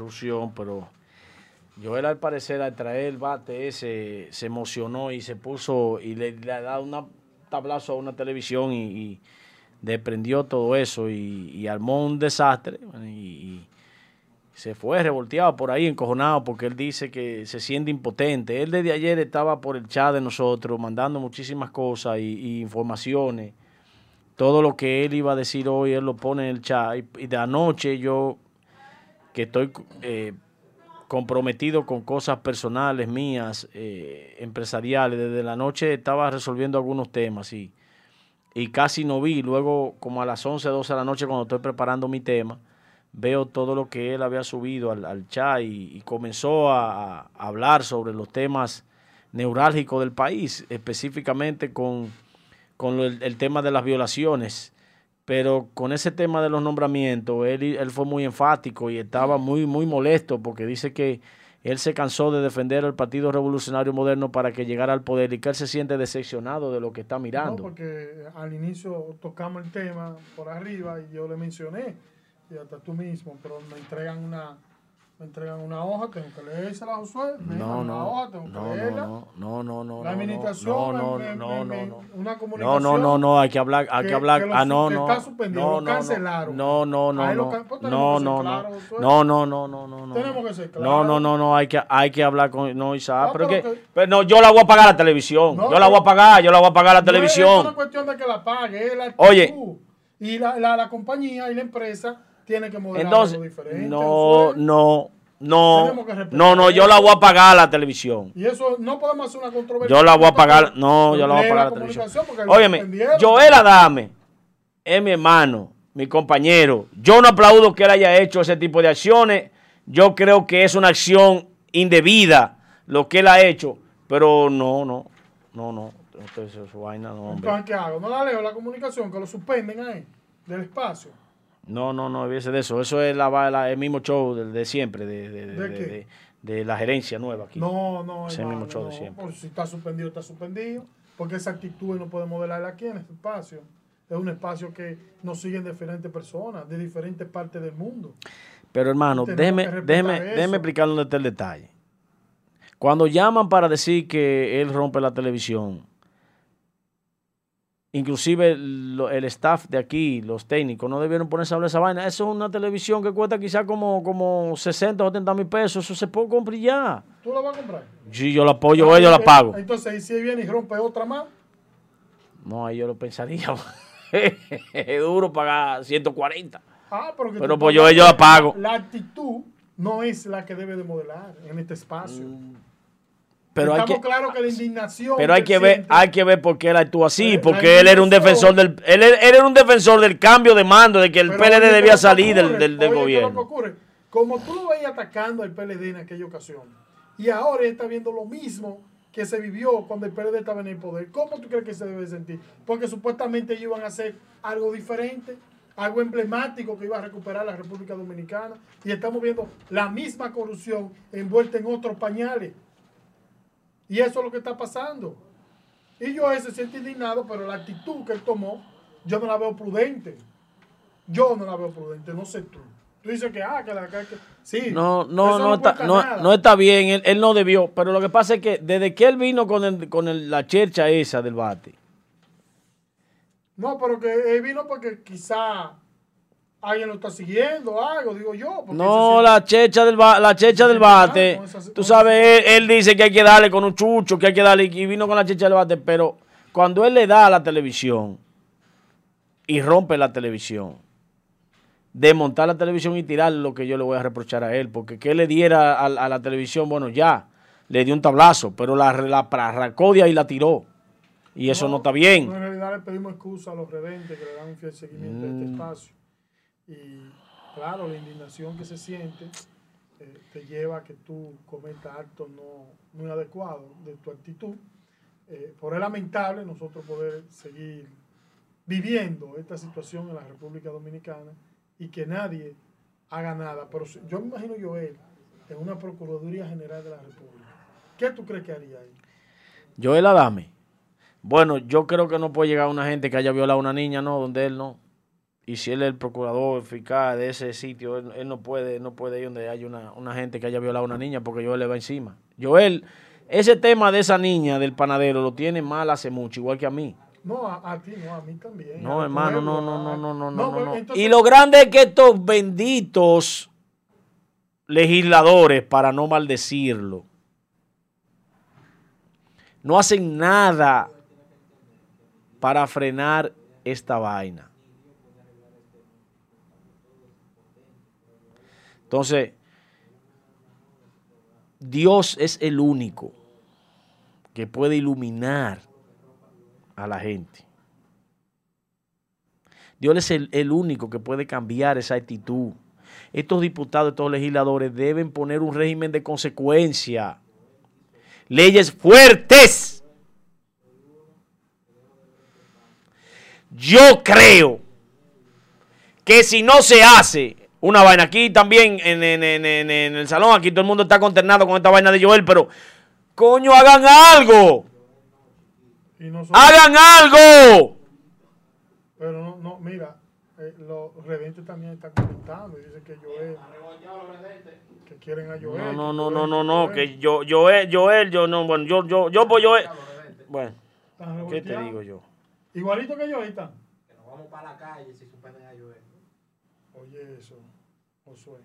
Interrupción, pero Joel al parecer al traer el bate ese se emocionó y se puso y le, le ha dado un tablazo a una televisión y, desprendió todo eso y, armó un desastre y, se fue revolteado por ahí, encojonado, porque él dice que se siente impotente. Él desde ayer estaba por el chat de nosotros mandando muchísimas cosas y, informaciones. Todo lo que él iba a decir hoy, él lo pone en el chat. Y de anoche yo, que estoy eh, comprometido con cosas personales mías, eh, empresariales, desde la noche estaba resolviendo algunos temas y, y casi no vi. Luego, como a las 11, 12 de la noche, cuando estoy preparando mi tema, veo todo lo que él había subido al, chat y, comenzó a, hablar sobre los temas neurálgicos del país, específicamente con, con el tema de las violaciones. Pero con ese tema de los nombramientos, él, él fue muy enfático y estaba muy, muy molesto porque dice que él se cansó de defender al Partido Revolucionario Moderno para que llegara al poder y que él se siente decepcionado de lo que está
No,
mirando.
porque al inicio tocamos el tema por arriba y yo le mencioné, y hasta tú mismo, pero me entregan una, me entregan una hoja, tengo que leérsela a Josué, me
No,
dan una
no,
hoja, tengo que
no,
leerla.
no, no, no, no,
La
no,
administración,
no,
me-
no,
me-
no,
me-
no,
una
no,
comunicación.
no, no, no, hay que hablar, hay que
que-
hablar,
que lo
ah, no,
que
no,
está suspendido,
no,
lo
no,
cancelaron.
no, no, no, no,
pues
no, no, no, no, no, no, no, no, no,
Tenemos que ser
no,
claros.
no, no, no, hay que, hay que hablar con, no, Isaac,
No,
pero,
pero
que, pero no, yo la voy a pagar la televisión,
No,
yo la voy a pagar, yo la voy a pagar la
No es-
televisión,
una cuestión de que la pague, la.
Oye.
Y la, la, la compañía y la empresa tienen que modelar
entonces,
algo diferente.
no, no, no, no, no, yo la voy a pagar a la televisión.
Y eso no podemos hacer una controversia.
Yo la voy a pagar, no, yo la voy a pagar a la televisión. Óyeme. Joel Adame es mi hermano, mi compañero. Yo no aplaudo que él haya hecho ese tipo de acciones. Yo creo que es una acción indebida lo que él ha hecho. Pero no, no, no, no. Entonces, su vaina, no, hombre.
Entonces, ¿qué hago? No la leo la comunicación, que lo suspenden ahí, del espacio.
No, no, no, olvídese de eso. Eso es la, la- el mismo show de, de siempre, de, de- de-
¿De
la gerencia nueva aquí.
No, no,
Ese
hermano,
mismo show de siempre.
Pues si está suspendido, está suspendido. Porque esa actitud no puede modelarla aquí en este espacio. Es un espacio que nos siguen diferentes personas, de diferentes partes del mundo.
Pero hermano, déjeme, déjeme, déjeme explicarle dónde está el detalle. Cuando llaman para decir que él rompe la televisión, inclusive el staff de aquí, los técnicos, no debieron ponerse a hablar esa vaina. Eso es una televisión que cuesta quizás como, como 60 o 70 mil pesos. Eso se puede comprar ya.
¿Tú la vas a comprar?
Si yo la apoyo,
Ah,
yo la pago.
Entonces, ¿y si viene y rompe otra más?
No, ahí yo lo pensaría. [laughs] es duro pagar 140.
Ah, pero que
Pero pues yo- yo la pago.
La actitud no es la que debe de modelar en este espacio.
Pero hay
Estamos
que,
claros que la indignación.
Pero hay que ver, hay que ver por qué él actúa así, porque él era un defensor del, él, él era un defensor del cambio de mando, de que el
Pero
PLD
oye, ¿qué
debía salir del, del, del
Oye, ¿qué es lo que
gobierno.
Como tú lo veías atacando al PLD en aquella ocasión, y ahora él está viendo lo mismo que se vivió cuando el PLD estaba en el poder, ¿cómo tú crees que se debe sentir? Porque supuestamente ellos iban a hacer algo diferente, algo emblemático que iba a recuperar la República Dominicana, y estamos viendo la misma corrupción envuelta en otros pañales. Y eso es lo que está pasando. Y yo se siente indignado, pero la actitud que él tomó, yo no la veo prudente. Yo no la veo prudente, no sé tú. Tú dices que, ah, que la que, que- sí.
No, no,
eso
no, está, no, no está bien, él, él no debió, pero lo que pasa es que desde que él vino con, el- con el- la chercha esa del bate,
No, pero que él vino porque quizá alguien lo está siguiendo, algo, digo yo.
no, la checha del, ba- la checha del bate, tú sabes, él, él dice que hay que darle con un chucho, que hay que darle, y vino con la checha del bate, pero cuando él le da a la televisión y rompe la televisión, desmontar la televisión y tirar lo que yo le voy a reprochar a él, porque que él le diera a, a la televisión, bueno, ya, le dio un tablazo, pero la, la arrancó de ahí y la tiró. Y eso no, está bien.
En realidad le pedimos excusa a los redentes que le dan un fiel seguimiento a este
Mm.
espacio. Y claro, la indignación que se siente eh, te lleva a que tú cometas actos no muy adecuados de tu actitud. Eh, por es lamentable nosotros poder seguir viviendo esta situación en la República Dominicana y que nadie haga nada. Pero yo me imagino yo él en una Procuraduría General de la República. ¿Qué tú crees que haría ahí?
Joel Adame. Bueno, yo creo que no puede llegar una gente que haya violado a una niña, no, donde él no. Y si él es el procurador fiscal de ese sitio, él, él no puede no puede ir donde hay una, una gente que haya violado a una niña porque Joel le va encima. Joel, ese tema de esa niña del panadero lo tiene mal hace mucho, igual que a mí.
No, a, a ti, no, a mí también.
No, hermano, no, no, no, no, no, no, no.
entonces-
Y lo grande es que estos benditos legisladores, para no maldecirlo, no hacen nada para frenar esta vaina. Entonces, Dios es el único que puede iluminar a la gente. Dios es el, el único que puede cambiar esa actitud. Estos diputados, estos legisladores deben poner un régimen de consecuencia. Leyes fuertes. Yo creo que si no se hace una vaina aquí también en, en- en- en- en el salón, aquí todo el mundo está consternado con esta vaina de Joel, pero coño, hagan algo. Hagan algo.
Pero no, no mira, eh, los redentes también están comentando y dicen que Joel. Que quieren a Joel.
No, no, no, no, no, que yo, Joel, Joel, yo no, bueno, yo, yo, yo, pues Joel. Bueno, ¿qué te digo yo?
Igualito que yo, ahí están.
Que nos vamos para la calle si suspenden a Joel.
Oye, eso, Josué.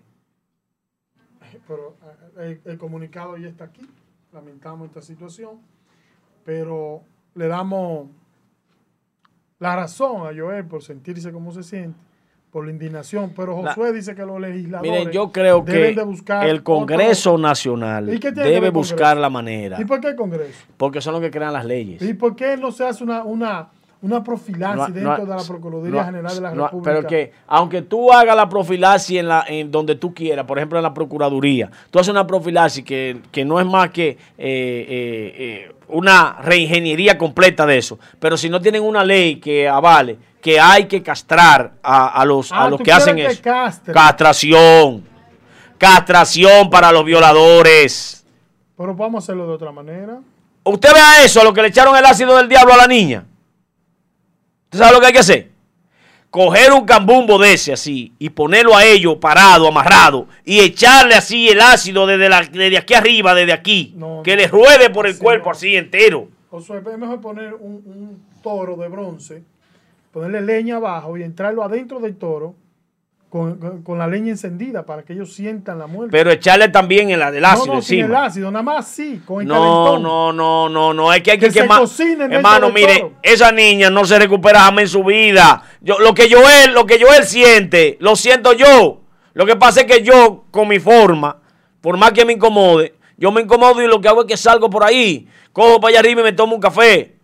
Pero eh, el, el comunicado ya está aquí. Lamentamos esta situación. Pero le damos la razón a Joel por sentirse como se siente, por la indignación. Pero
La-
Josué dice que los legisladores.
Miren, yo creo
deben
que
de buscar
el Congreso
otro-
Nacional
¿Y qué tiene que ver
debe
Congreso?
buscar la manera,
¿Y por qué el Congreso?
porque son los que crean las leyes.
¿Y por qué no se hace una, una, una profilaxis
No-
dentro
no-
de la Procuraduría
no-
General de la República?
Pero que, aunque tú hagas la profilaxis en, la, en donde tú quieras, por ejemplo en la Procuraduría, tú haces una profilaxis que, que no es más que eh, eh, eh, una reingeniería completa de eso. Pero si no tienen una ley que avale que hay que castrar a, a los, a
Ah,
los
¿tú
que hacen eso. Castración. Castración para los violadores.
Pero vamos a hacerlo de otra manera.
Usted vea eso, a lo que le echaron el ácido del diablo a la niña. ¿Usted sabe lo que hay que hacer? Coger un cambumbo de ese así y ponerlo a ellos parado, amarrado y echarle así el ácido desde, la- desde aquí arriba, desde aquí.
No,
que le ruede por el cuerpo
no.
así entero.
Josué, es mejor poner un, un toro de bronce, ponerle leña abajo y entrarlo adentro del toro con, con- con la leña encendida para que ellos sientan la muerte.
Pero echarle también el, el
no,
ácido
no, sin el
encima.
ácido, nada más sí, con el
No,
calentón.
no, no, no, no, es que hay que,
Que
quemar. Hermano, mire, esa niña no se recupera jamás en su vida. Yo, lo que Joel, lo que Joel siente, lo siento yo. Lo que pasa es que yo, con mi forma, por más que me incomode, yo me incomodo y lo que hago es que salgo por ahí, cojo para allá arriba y me tomo un café.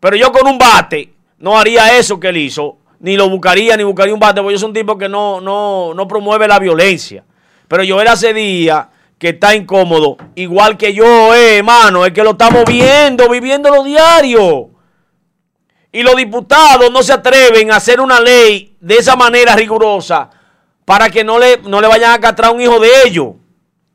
Pero yo con un bate no haría eso que él hizo, ni lo buscaría, ni buscaría un bate, porque yo soy un tipo que no, no, no promueve la violencia. Pero Joel hace días que está incómodo, igual que yo, eh, hermano, es que lo estamos viendo, viviéndolo diario. Y los diputados no se atreven a hacer una ley de esa manera rigurosa para que no le, no le vayan a castrar a un hijo de ellos.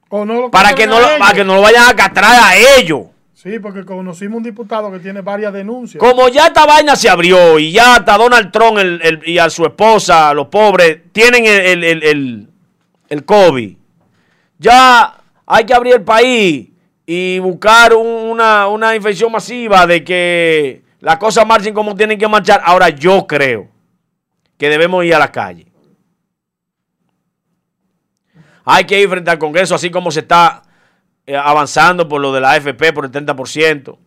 O no lo
Para que no, lo- para que no lo vayan a castrar a ellos.
Sí, porque conocimos un diputado que tiene varias denuncias.
Como ya esta vaina se abrió y ya hasta Donald Trump el- el- y a su esposa, los pobres, tienen el, el, el, COVID, ya hay que abrir el país y buscar un- una, una infección masiva de que las cosas marchen como tienen que marchar. Ahora yo creo que debemos ir a la calle. Hay que ir frente al Congreso, así como se está avanzando por lo de la AFP por el 30%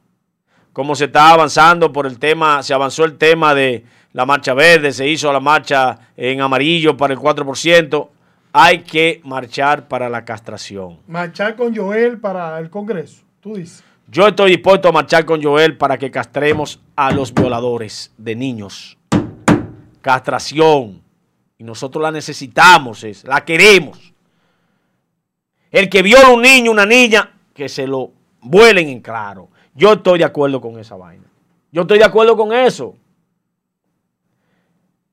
como se está avanzando por el tema, se avanzó el tema de la marcha verde, se hizo la marcha en amarillo para el 4%, hay que marchar para la castración.
Marchar con Joel para el Congreso, tú dices.
Yo estoy dispuesto a marchar con Joel para que castremos a los violadores de niños. Castración. Y nosotros la necesitamos, es, la queremos. El que viola un niño, una niña, que se lo vuelen en claro. Yo estoy de acuerdo con esa vaina. Yo estoy de acuerdo con eso.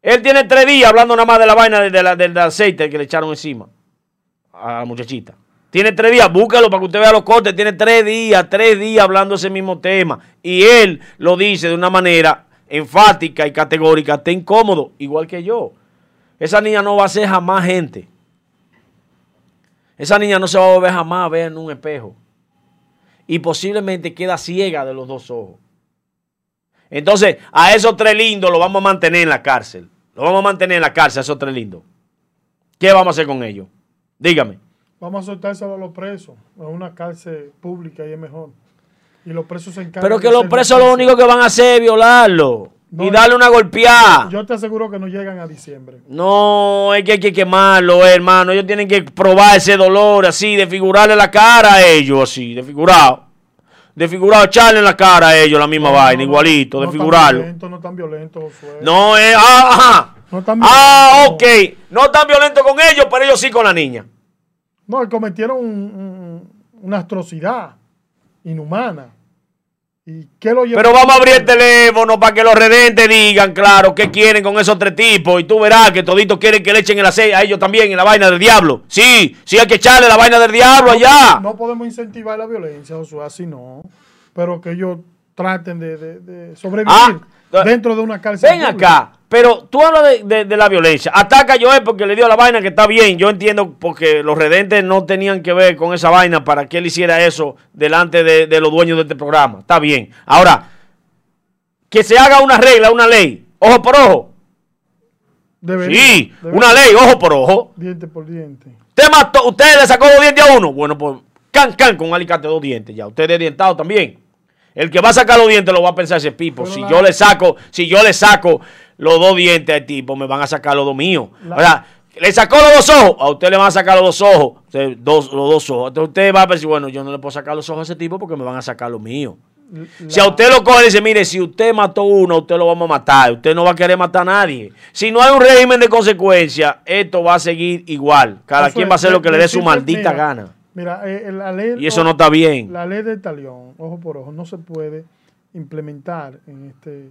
Él tiene tres días hablando nada más de la vaina del aceite que le echaron encima a la muchachita. Tiene tres días, búscalo para que usted vea los cortes. Tiene tres días, tres días hablando ese mismo tema. Y él lo dice de una manera enfática y categórica, esté incómodo, igual que yo. Esa niña no va a ser jamás gente. Esa niña no se va a volver jamás a ver en un espejo. Y posiblemente queda ciega de los dos ojos. Entonces, a esos tres lindos los vamos a mantener en la cárcel. Los vamos a mantener en la cárcel, a esos tres lindos. ¿Qué vamos a hacer con ellos? Dígame.
Vamos a soltárselo a los presos. A una cárcel pública y es mejor. Y los presos se encargan.
Pero que los presos lo único que van a hacer es violarlo.
No,
y darle una golpeada.
Yo te aseguro que no llegan a diciembre.
No, es que hay que quemarlo, hermano. Ellos tienen que probar ese dolor así, desfigurarle la cara a ellos, así, desfigurado. Desfigurado, echarle en la cara a ellos la misma
No,
vaina,
no,
igualito,
no tan
desfigurarlo.
violento, no tan violento.
No es, ah, ajá.
No tan
Ah, ok.
violento.
No tan violento con ellos, pero ellos sí con la niña.
No, cometieron un- un- una atrocidad inhumana. ¿Y qué lo llevó?
Pero vamos a abrir el teléfono para que los redentes digan, claro, qué quieren con esos tres tipos. Y tú verás que toditos quieren que le echen el aceite a ellos también en la vaina del diablo. Sí, sí hay que echarle la vaina del diablo allá.
No podemos incentivar la violencia, Josué, así no. Pero que ellos traten de, de- de sobrevivir
Ah,
dentro de una cárcel.
Ven
pública.
acá, pero tú hablas de, de- de la violencia. Ataca a Joel porque le dio la vaina que está bien. Yo entiendo porque los redentes no tenían que ver con esa vaina para que él hiciera eso delante de, de los dueños de este programa. Está bien. Ahora, que se haga una regla, una ley, ojo por ojo.
Debería,
Sí,
debería.
una ley, ojo por ojo.
Diente por diente.
Usted mató, usted le sacó dos dientes a uno. Bueno, pues can, can con un alicate dos dientes ya. Usted es dientado también. El que va a sacar los dientes lo va a pensar ese pipo.
Pero
si
la-
yo le saco, si yo le saco los dos dientes al tipo, me van a sacar los dos míos.
La-
sea, le sacó los dos ojos, a usted le van a sacar los dos ojos, usted- dos, los dos ojos. Entonces usted va a decir, bueno, yo no le puedo sacar los ojos a ese tipo porque me van a sacar los míos.
La-
Si a usted lo coge y dice, mire, si usted mató uno, usted lo vamos a matar. Usted no va a querer matar a nadie. Si no hay un régimen de consecuencia, esto va a seguir igual. Cada quien va a hacer lo que le dé su maldita
mira,
gana.
Mira, eh, la ley.
Y eso no está bien.
La ley del talión, ojo por ojo, no se puede implementar en este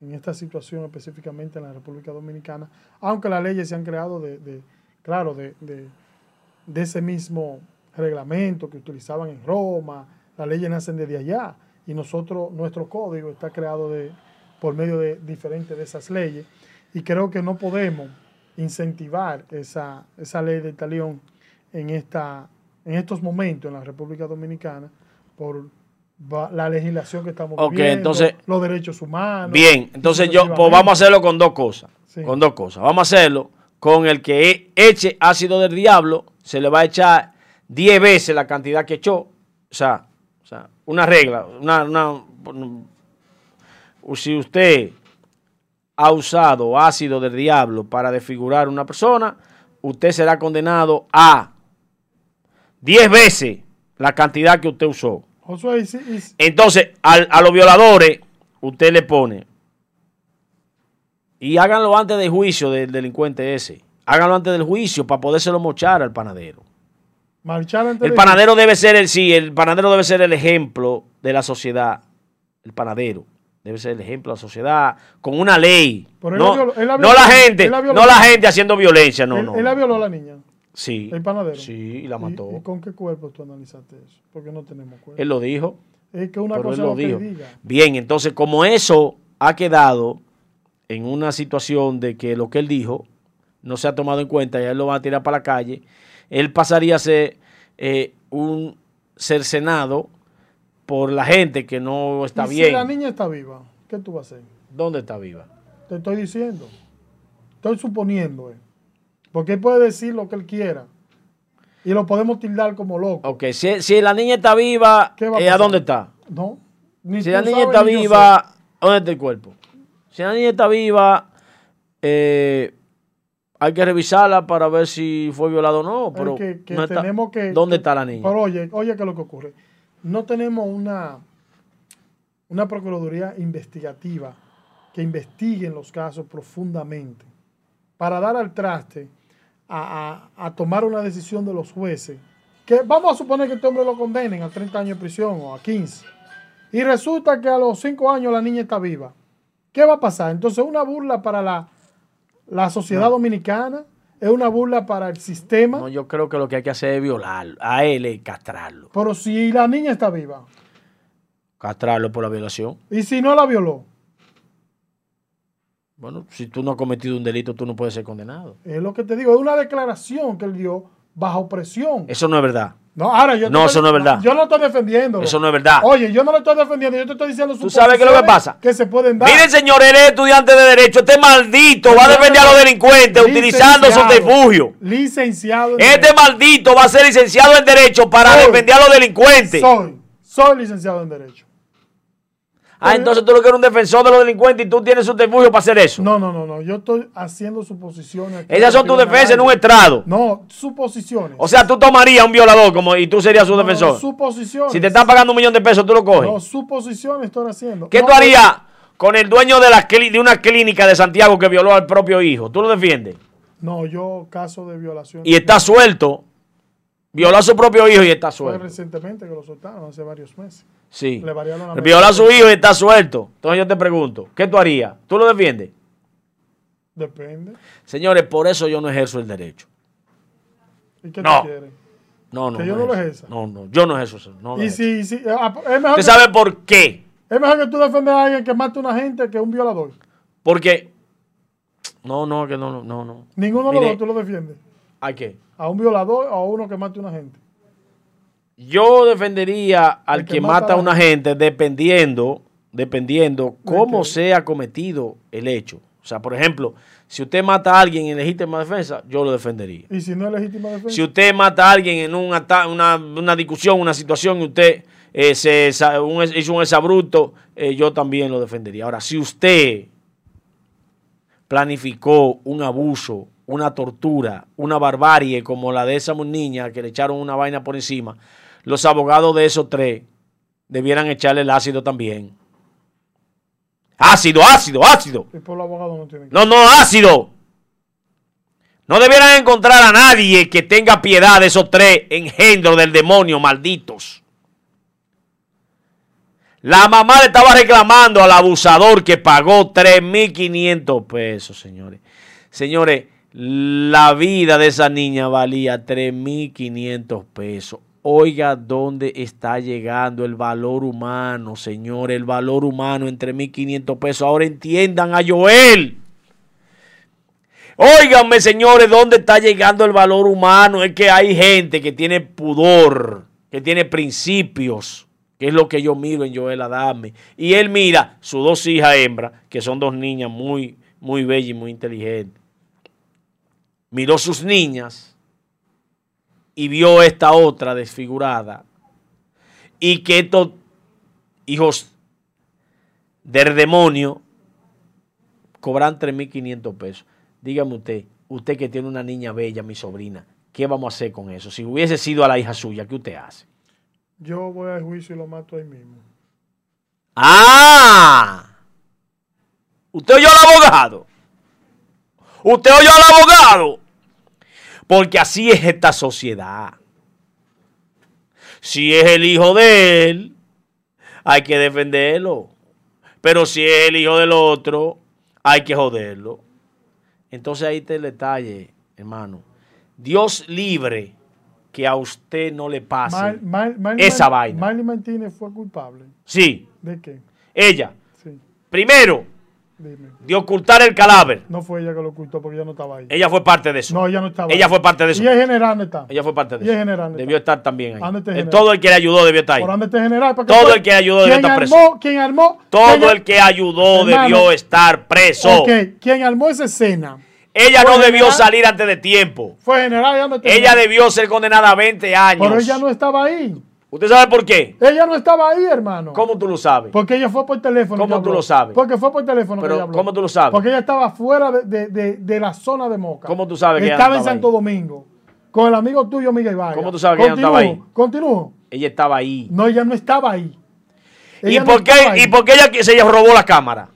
en esta situación específicamente en la República Dominicana, aunque las leyes se han creado de, de- claro, de, de- de ese mismo reglamento que utilizaban en Roma, las leyes nacen desde allá y nosotros, nuestro código está creado de, por medio de diferentes de esas leyes y creo que no podemos incentivar esa, esa ley del talión en, esta, en estos momentos en la República Dominicana por la legislación que estamos
Ok,
viviendo,
entonces-
los derechos humanos.
Bien, entonces yo, pues vamos a hacerlo con dos cosas.
Sí.
Con dos cosas. Vamos a hacerlo con el que e- eche ácido del diablo, se le va a echar 10 veces la cantidad que echó. O sea, o sea una regla, una, una- si usted ha usado ácido del diablo para desfigurar a una persona, usted será condenado a 10 veces la cantidad que usted usó. Entonces, al- a los violadores, usted le pone. Y háganlo antes del juicio del delincuente ese. Háganlo antes del juicio para podérselo mochar al panadero.
marchar ante
El panadero debe ser el, sí, el panadero debe ser el ejemplo de la sociedad. El panadero debe ser el ejemplo de la sociedad con una ley. No,
violó-
no la gente, no la gente haciendo violencia, no,
él,
no.
él la violó a la niña,
Sí.
el panadero.
Sí, y la
¿Y-
mató.
¿Y, con qué cuerpo tú analizaste eso? Porque no tenemos cuerpo.
Él lo dijo.
es que una
Pero
cosa
él lo
lo
dijo.
diga.
Bien, entonces como eso ha quedado en una situación de que lo que él dijo no se ha tomado en cuenta y a él lo van a tirar para la calle, él pasaría a ser eh, un cercenado por la gente que no está
Y
bien.
Si la niña está viva, ¿qué tú vas a hacer?
¿Dónde está viva?
Te estoy diciendo. Estoy suponiendo. eh. Porque él puede decir lo que él quiera. Y lo podemos tildar como loco.
Ok, si, si la niña está viva,
¿Qué va a
eh, dónde está?
No. Ni
Si la niña
sabes,
está viva, ¿dónde está el cuerpo? Si la niña está viva, eh, hay que revisarla para ver si fue violada o no. Pero
que, que
no está-
tenemos que.
¿Dónde está la niña?
Pero oye, oye, ¿qué es lo que ocurre? No tenemos una, una Procuraduría investigativa que investigue los casos profundamente para dar al traste a, a- a tomar una decisión de los jueces. Que vamos a suponer que este hombre lo condenen a 30 años de prisión o a 15. Y resulta que a los 5 años la niña está viva. ¿Qué va a pasar? Entonces, una burla para la, la sociedad dominicana, es una burla para el sistema.
No, yo creo que lo que hay que hacer es violarlo. A él es castrarlo.
Pero si la niña está viva
Castrarlo por la violación.
y si no la violó,
Bueno, si tú no has cometido un delito, tú no puedes ser condenado.
Es lo que te digo, es una declaración que él dio bajo presión.
Eso no es verdad.
No, ahora yo
No,
estoy-
eso no es verdad.
Yo no estoy defendiendo.
Eso no es verdad.
Oye, yo no lo estoy defendiendo, yo te estoy diciendo
¿Tú sabes qué es lo que pasa?
Que se pueden dar.
Miren, señor, él es estudiante de Derecho. Este maldito va a defender a los delincuentes utilizando subterfugio.
Licenciado. en
Este maldito va a ser licenciado en Derecho para
Soy.
defender a los delincuentes.
Soy, soy licenciado en Derecho.
Ah, entonces tú lo que eres un defensor de los delincuentes y tú tienes subterfugio para hacer eso.
No, no, no, no. Yo estoy haciendo suposiciones.
Esas son tus
no
defensas en un estrado.
No, suposiciones.
O sea, tú tomarías a un violador como y tú serías su
No,
defensor.
suposiciones.
Si te están pagando un millón de pesos, tú lo coges.
No, suposiciones estoy haciendo.
¿Qué
No,
tú harías con el dueño de, la de una clínica de Santiago que violó al propio hijo? ¿Tú lo defiendes?
No, yo caso de violación.
Y está suelto. Violó a su propio hijo y está
Fue
suelto.
recientemente que lo soltaron, hace varios meses.
Sí.
Le la
Violó a su hijo y está suelto. Entonces yo te pregunto, ¿qué tú harías? ¿Tú lo defiendes?
Depende.
Señores, por eso yo no ejerzo el derecho.
¿Y qué
No.
tú quieres?
No, no.
Que yo
no
lo
ejerzo.
ejerza.
No, no, yo no ejerzo eso. No
y si, si- ah, es, mejor
¿Usted
que,
sabe por qué?
es mejor que tú defendas a alguien que mate a una gente que un violador.
Porque. No, no, que no, no, no. no.
Ninguno de los dos tú lo defiendes.
¿A qué?
A un violador o a uno que mate a una gente.
Yo defendería al que,
que
mata a una gente dependiendo, dependiendo cómo sea cometido el hecho. O sea, por ejemplo, si usted mata a alguien en legítima defensa, yo lo defendería.
Y si no es legítima defensa.
Si usted mata a alguien en un una, una discusión, una situación, y usted eh, se, un, hizo un exabrupto, eh, yo también lo defendería. Ahora, si usted planificó un abuso, una tortura, una barbarie como la de esa niña que le echaron una vaina por encima, los abogados de esos tres debieran echarle el ácido también. Ácido, ácido, ácido.
El pueblo abogado no tiene que.
No, no, ácido. No debieran encontrar a nadie que tenga piedad de esos tres engendros del demonio malditos. La mamá le estaba reclamando al abusador que pagó 3.500 pesos, señores. Señores, la vida de esa niña valía 3.500 pesos. Oiga dónde está llegando el valor humano, señores. El valor humano en 3.500 pesos. Ahora entiendan a Joel. Óiganme, señores, ¿dónde está llegando el valor humano? Es que hay gente que tiene pudor, que tiene principios, que es lo que yo miro en Joel Adame. Y él mira sus dos hijas hembras, que son dos niñas muy, muy bellas y muy inteligentes. Miró sus niñas y vio esta otra desfigurada. Y que estos hijos del demonio cobran 3.500 pesos. Dígame usted, usted que tiene una niña bella, mi sobrina, ¿qué vamos a hacer con eso? Si hubiese sido a la hija suya, ¿qué usted hace?
Yo voy al juicio y lo mato ahí mismo.
¡Ah! ¿Usted oyó al abogado? ¿Usted oyó al abogado? Porque así es esta sociedad. Si es el hijo de él, hay que defenderlo. Pero si es el hijo del otro, hay que joderlo. Entonces ahí está el detalle, hermano. Dios libre que a usted no le pase
Mar- Mar- Marley
esa vaina.
Marley Martínez fue culpable.
Sí,
¿De qué?
ella,
Sí,
primero,
dime.
de ocultar el cadáver.
No fue ella que lo ocultó porque ella no estaba ahí.
Ella fue parte de eso.
No, ella no estaba
Ella
ahí.
fue parte de eso.
¿Y el general dónde está?
Ella fue parte de
¿Y el
eso.
general dónde
Debió estar también ahí.
¿Dónde está el
El-
general?
todo el que le ayudó debió estar ahí.
¿Por dónde está el general? Porque
Todo el que ayudó debió
¿Quién
estar preso.
armó- ¿Quién armó?
Todo
quién-
el que ayudó
Hermano,
debió estar preso.
Ok, quien armó esa escena
Ella no debió salir antes de tiempo.
fue general. ¿y dónde está el
Ella debió ser condenada a 20 años.
Pero ella no estaba ahí.
¿Usted sabe por qué?
Ella no estaba ahí, hermano.
¿Cómo tú lo sabes?
Porque ella fue por teléfono.
¿Cómo tú lo sabes?
Porque fue por teléfono
Pero,
que ella habló.
¿cómo tú lo sabes?
Porque ella estaba fuera de, de- de- de la zona de Moca.
¿Cómo tú sabes que ella no
Estaba en
estaba
Santo
ahí?
Domingo. Con el amigo tuyo, Miguel Vargas.
¿Cómo tú sabes que ella no estaba ahí?
Continúo.
Ella estaba ahí.
No, ella no estaba ahí.
¿Y
Ella no
por, qué,
estaba ahí.
¿Y por qué ella se robó la cámara?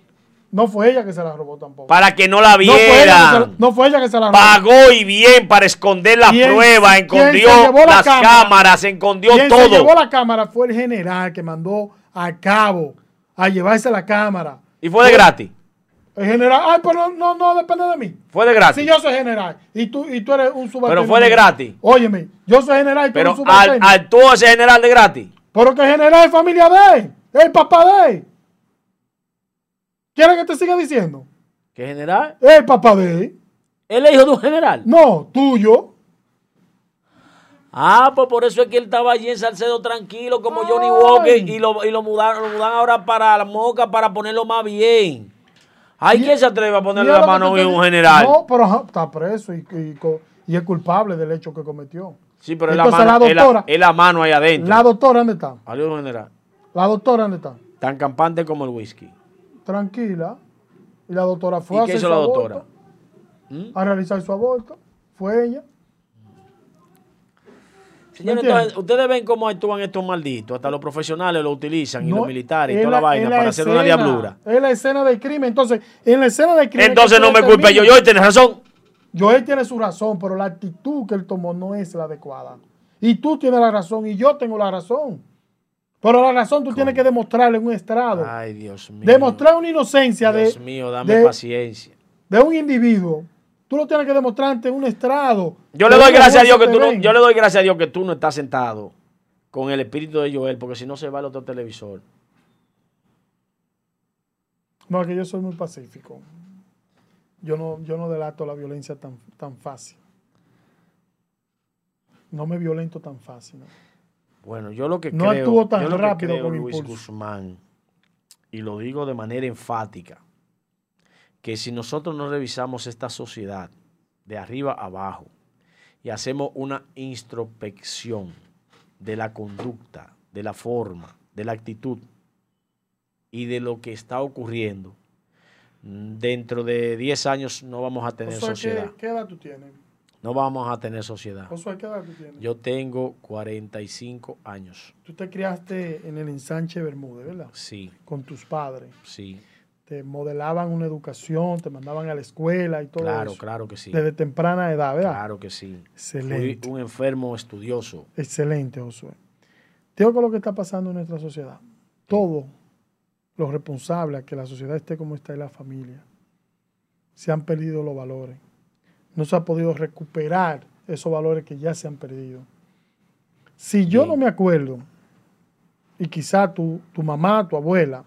No fue ella que se la robó tampoco.
Para que no la
no,
vieran.
no fue ella que se la robó.
Pagó y bien para esconder la
¿Quién-
prueba,
quién
escondió
la
las
cámara?
cámaras, escondió
Quien
todo.
se llevó la cámara fue el general que mandó a cabo a llevarse la cámara.
Y fue de gratis.
El general, ay, pero no, no, no depende de mí.
Fue de gratis.
Si yo soy general y tú, y tú eres un subalterno.
Pero fue de gratis.
Óyeme, yo soy general y tú
Pero
eres un
actuó ese general de gratis.
Pero que el general es familia de él, el papá de él. ¿Quieres que te siga diciendo?
¿Qué general?
El papá de él.
¿Él es hijo de un general?
No, tuyo.
Ah, pues por eso es que él estaba allí en Salcedo tranquilo, como Johnny. Walker, y lo, y lo mudaron, lo mudan ahora para la moca para ponerlo más bien. Ay,
Y-
¿quién se atreve a ponerle la mano a un general?
No, pero está preso y, y es culpable del hecho que cometió.
sí, pero es la, mano,
la
es la-
doctora-
es la mano ahí adentro.
La doctora, ¿dónde está?
Un general.
La doctora, ¿dónde está?
Tan campante como el whisky.
Tranquila. Y la doctora fue
¿Y
a
qué
hacer
hizo
su
la
aborto,
doctora? ¿Mm?
A realizar su aborto. Fue ella.
Señores, entonces, ustedes ven cómo actúan estos malditos. Hasta los profesionales lo utilizan y los militares y toda la,
la-
vaina
la
para hacer una diablura.
Es la escena del crimen. Entonces, en la escena del crimen.
Entonces no me culpe yo, yo, tienes razón.
Joel tiene su razón, pero la actitud que él tomó no es la adecuada. Y tú tienes la razón y yo tengo la razón. Pero la razón tú tienes que demostrarle en un estrado.
Ay, Dios mío.
Demostrar una inocencia de,
Dios mío, dame
de-
paciencia.
de un individuo. Tú lo tienes que demostrar ante un estrado.
Yo le doy gracias a Dios que tú no, yo le doy gracias a Dios que tú no estás sentado con el espíritu de Joel, porque si no se va el otro televisor.
No, que yo soy muy pacífico. Yo no, yo no delato la violencia tan, tan fácil. No me violento tan fácil. ¿no?
Bueno, yo lo que
No
creo,
actuó tan
yo lo que
rápido
creo,
con
Luis
impulso.
Guzmán, y lo digo de manera enfática, que si nosotros no revisamos esta sociedad de arriba a abajo y hacemos una introspección de la conducta, de la forma, de la actitud y de lo que está ocurriendo, dentro de 10 años no vamos a tener sociedad.
¿qué, ¿qué edad tú tienes?
No vamos a tener sociedad.
Josué, ¿qué edad tú tienes?
Yo tengo 45 años.
Tú te criaste en el ensanche Bermúdez, ¿verdad?
Sí,
Con tus padres.
sí.
Te modelaban una educación, te mandaban a la escuela y todo
Claro,
eso.
claro que sí.
Desde temprana edad, ¿verdad?
Claro que sí.
Excelente.
Fui un enfermo estudioso.
Excelente, Josué. Te digo que lo que está pasando en nuestra sociedad, todo lo responsable a que la sociedad esté como está es la familia. Se han perdido los valores. No se ha podido recuperar esos valores que ya se han perdido. Si yo no me acuerdo, y quizá tu, tu mamá, tu abuela,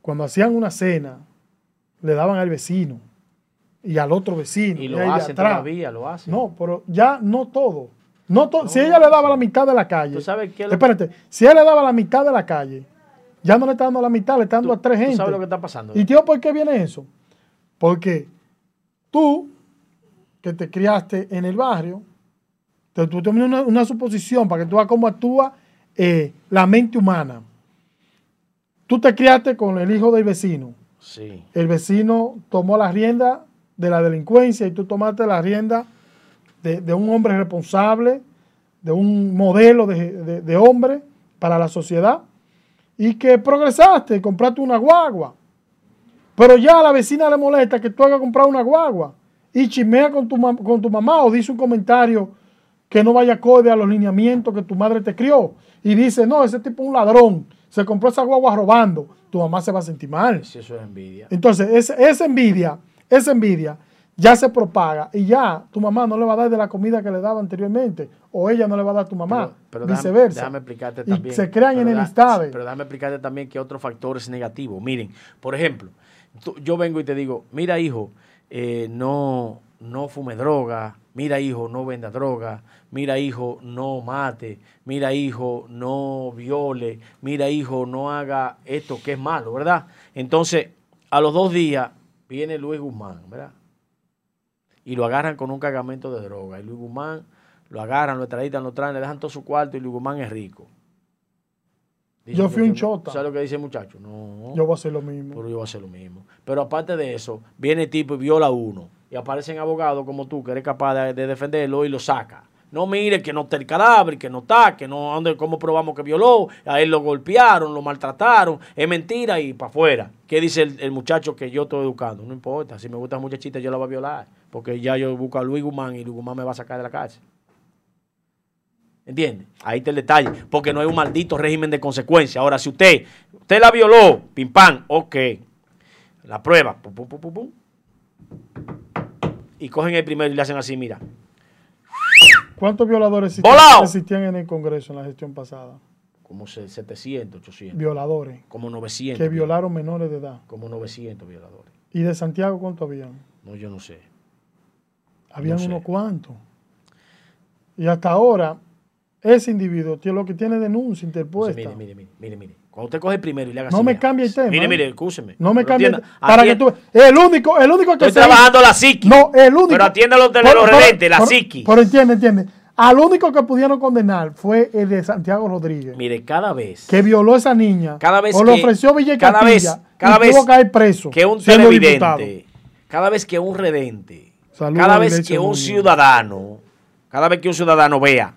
cuando hacían una cena, le daban al vecino y al otro vecino.
Y lo hacen
atrás.
todavía, lo hacen.
No, pero ya no todo. No to- si ella le daba la mitad de la calle.
¿Tú sabes qué lo-
Espérate, si ella le daba la mitad de la calle, ya no le está dando la mitad, le está dando
¿Tú-
a tres
tú
gente.
sabes lo que está pasando?
¿Y tío, por qué viene eso? Porque tú, que te criaste en el barrio, te, tú tienes una, una suposición para que tú veas cómo actúa eh, la mente humana. Tú te criaste con el hijo del vecino.
Sí.
El vecino tomó la rienda de la delincuencia y tú tomaste la rienda de, de un hombre responsable, de un modelo de, de- de hombre para la sociedad y que progresaste, compraste una guagua. Pero ya a la vecina le molesta que tú hagas comprar una guagua y chismea con tu, con tu mamá o dice un comentario que no vaya acorde a los lineamientos que tu madre te crió y dice, no, ese tipo es un ladrón, se compró esa guagua robando, tu mamá se va a sentir mal.
Si eso es envidia.
Entonces, ese- esa envidia, esa envidia ya se propaga y ya tu mamá no le va a dar de la comida que le daba anteriormente o ella no le va a dar a tu mamá,
Pero- pero
viceversa.
Déjame explicarte
y
también.
se crean
pero da-
enemistades.
Pero déjame explicarte también que otro factor es negativo. Miren, por ejemplo, tú- yo vengo y te digo, mira hijo, eh, no, no fume droga, mira hijo, no venda droga, mira hijo, no mate, mira hijo, no viole, mira hijo, no haga esto que es malo, ¿verdad? Entonces, a los dos días viene Luis Guzmán, ¿verdad? y lo agarran con un cargamento de droga. Y Luis Guzmán lo agarran, lo extraditan, lo traen, le dejan todo su cuarto y Luis Guzmán es rico.
Yo fui un chota.
¿Sabes lo que dice el muchacho? No.
Yo voy a hacer lo mismo.
Pero yo voy a hacer lo mismo. Pero aparte de eso, viene el tipo y viola a uno. Y aparecen abogados como tú, que eres capaz de, de defenderlo y lo saca. No mire que no está el cadáver, que no está, que no, ¿dónde- ¿cómo probamos que violó? A él lo golpearon, lo maltrataron, es mentira y para afuera. ¿Qué dice el, el muchacho que yo estoy educando? No importa, si me gusta muchachita yo la voy a violar, porque ya yo busco a Luis Guzmán y Luis Guzmán me va a sacar de la cárcel. ¿Entiende? Ahí está el detalle, porque no hay un maldito régimen de consecuencia. Ahora, si usted, usted la violó, pim pam, ok. La prueba, pum, pum, pum, pum, pum. Y cogen el primero y le hacen así, mira.
¿Cuántos violadores existían, existían en el Congreso en la gestión pasada?
Como se- 700, 800,
Violadores
como 900.
que violaron menores de edad.
Como 900 violadores.
¿Y de Santiago cuánto habían?
No, yo no sé.
Habían
No sé.
unos cuantos. Y hasta ahora, ese individuo tiene lo que tiene denuncia interpuesta.
mire, mire, mire, mire, mire. Cuando usted coge el primero y le haga
No
así,
me cambie el tema,
Mire,
¿eh?
mire, escúcheme.
No me cambie.
atienda-
Para que
atienda-
tú El único, el único que
Estoy trabajando la psiqui.
No, el único.
Pero atiende a los de los redentes, la psiqui.
Pero entiende, entiende. Al único que pudieron condenar fue el de Santiago Rodríguez,
Mire, cada vez
que violó a esa niña.
Cada vez
o le ofreció Villa
cada vez- cada vez
que caer preso.
que un televidente,
diputado.
cada vez que un redente, cada vez que un ciudadano, cada vez que un ciudadano vea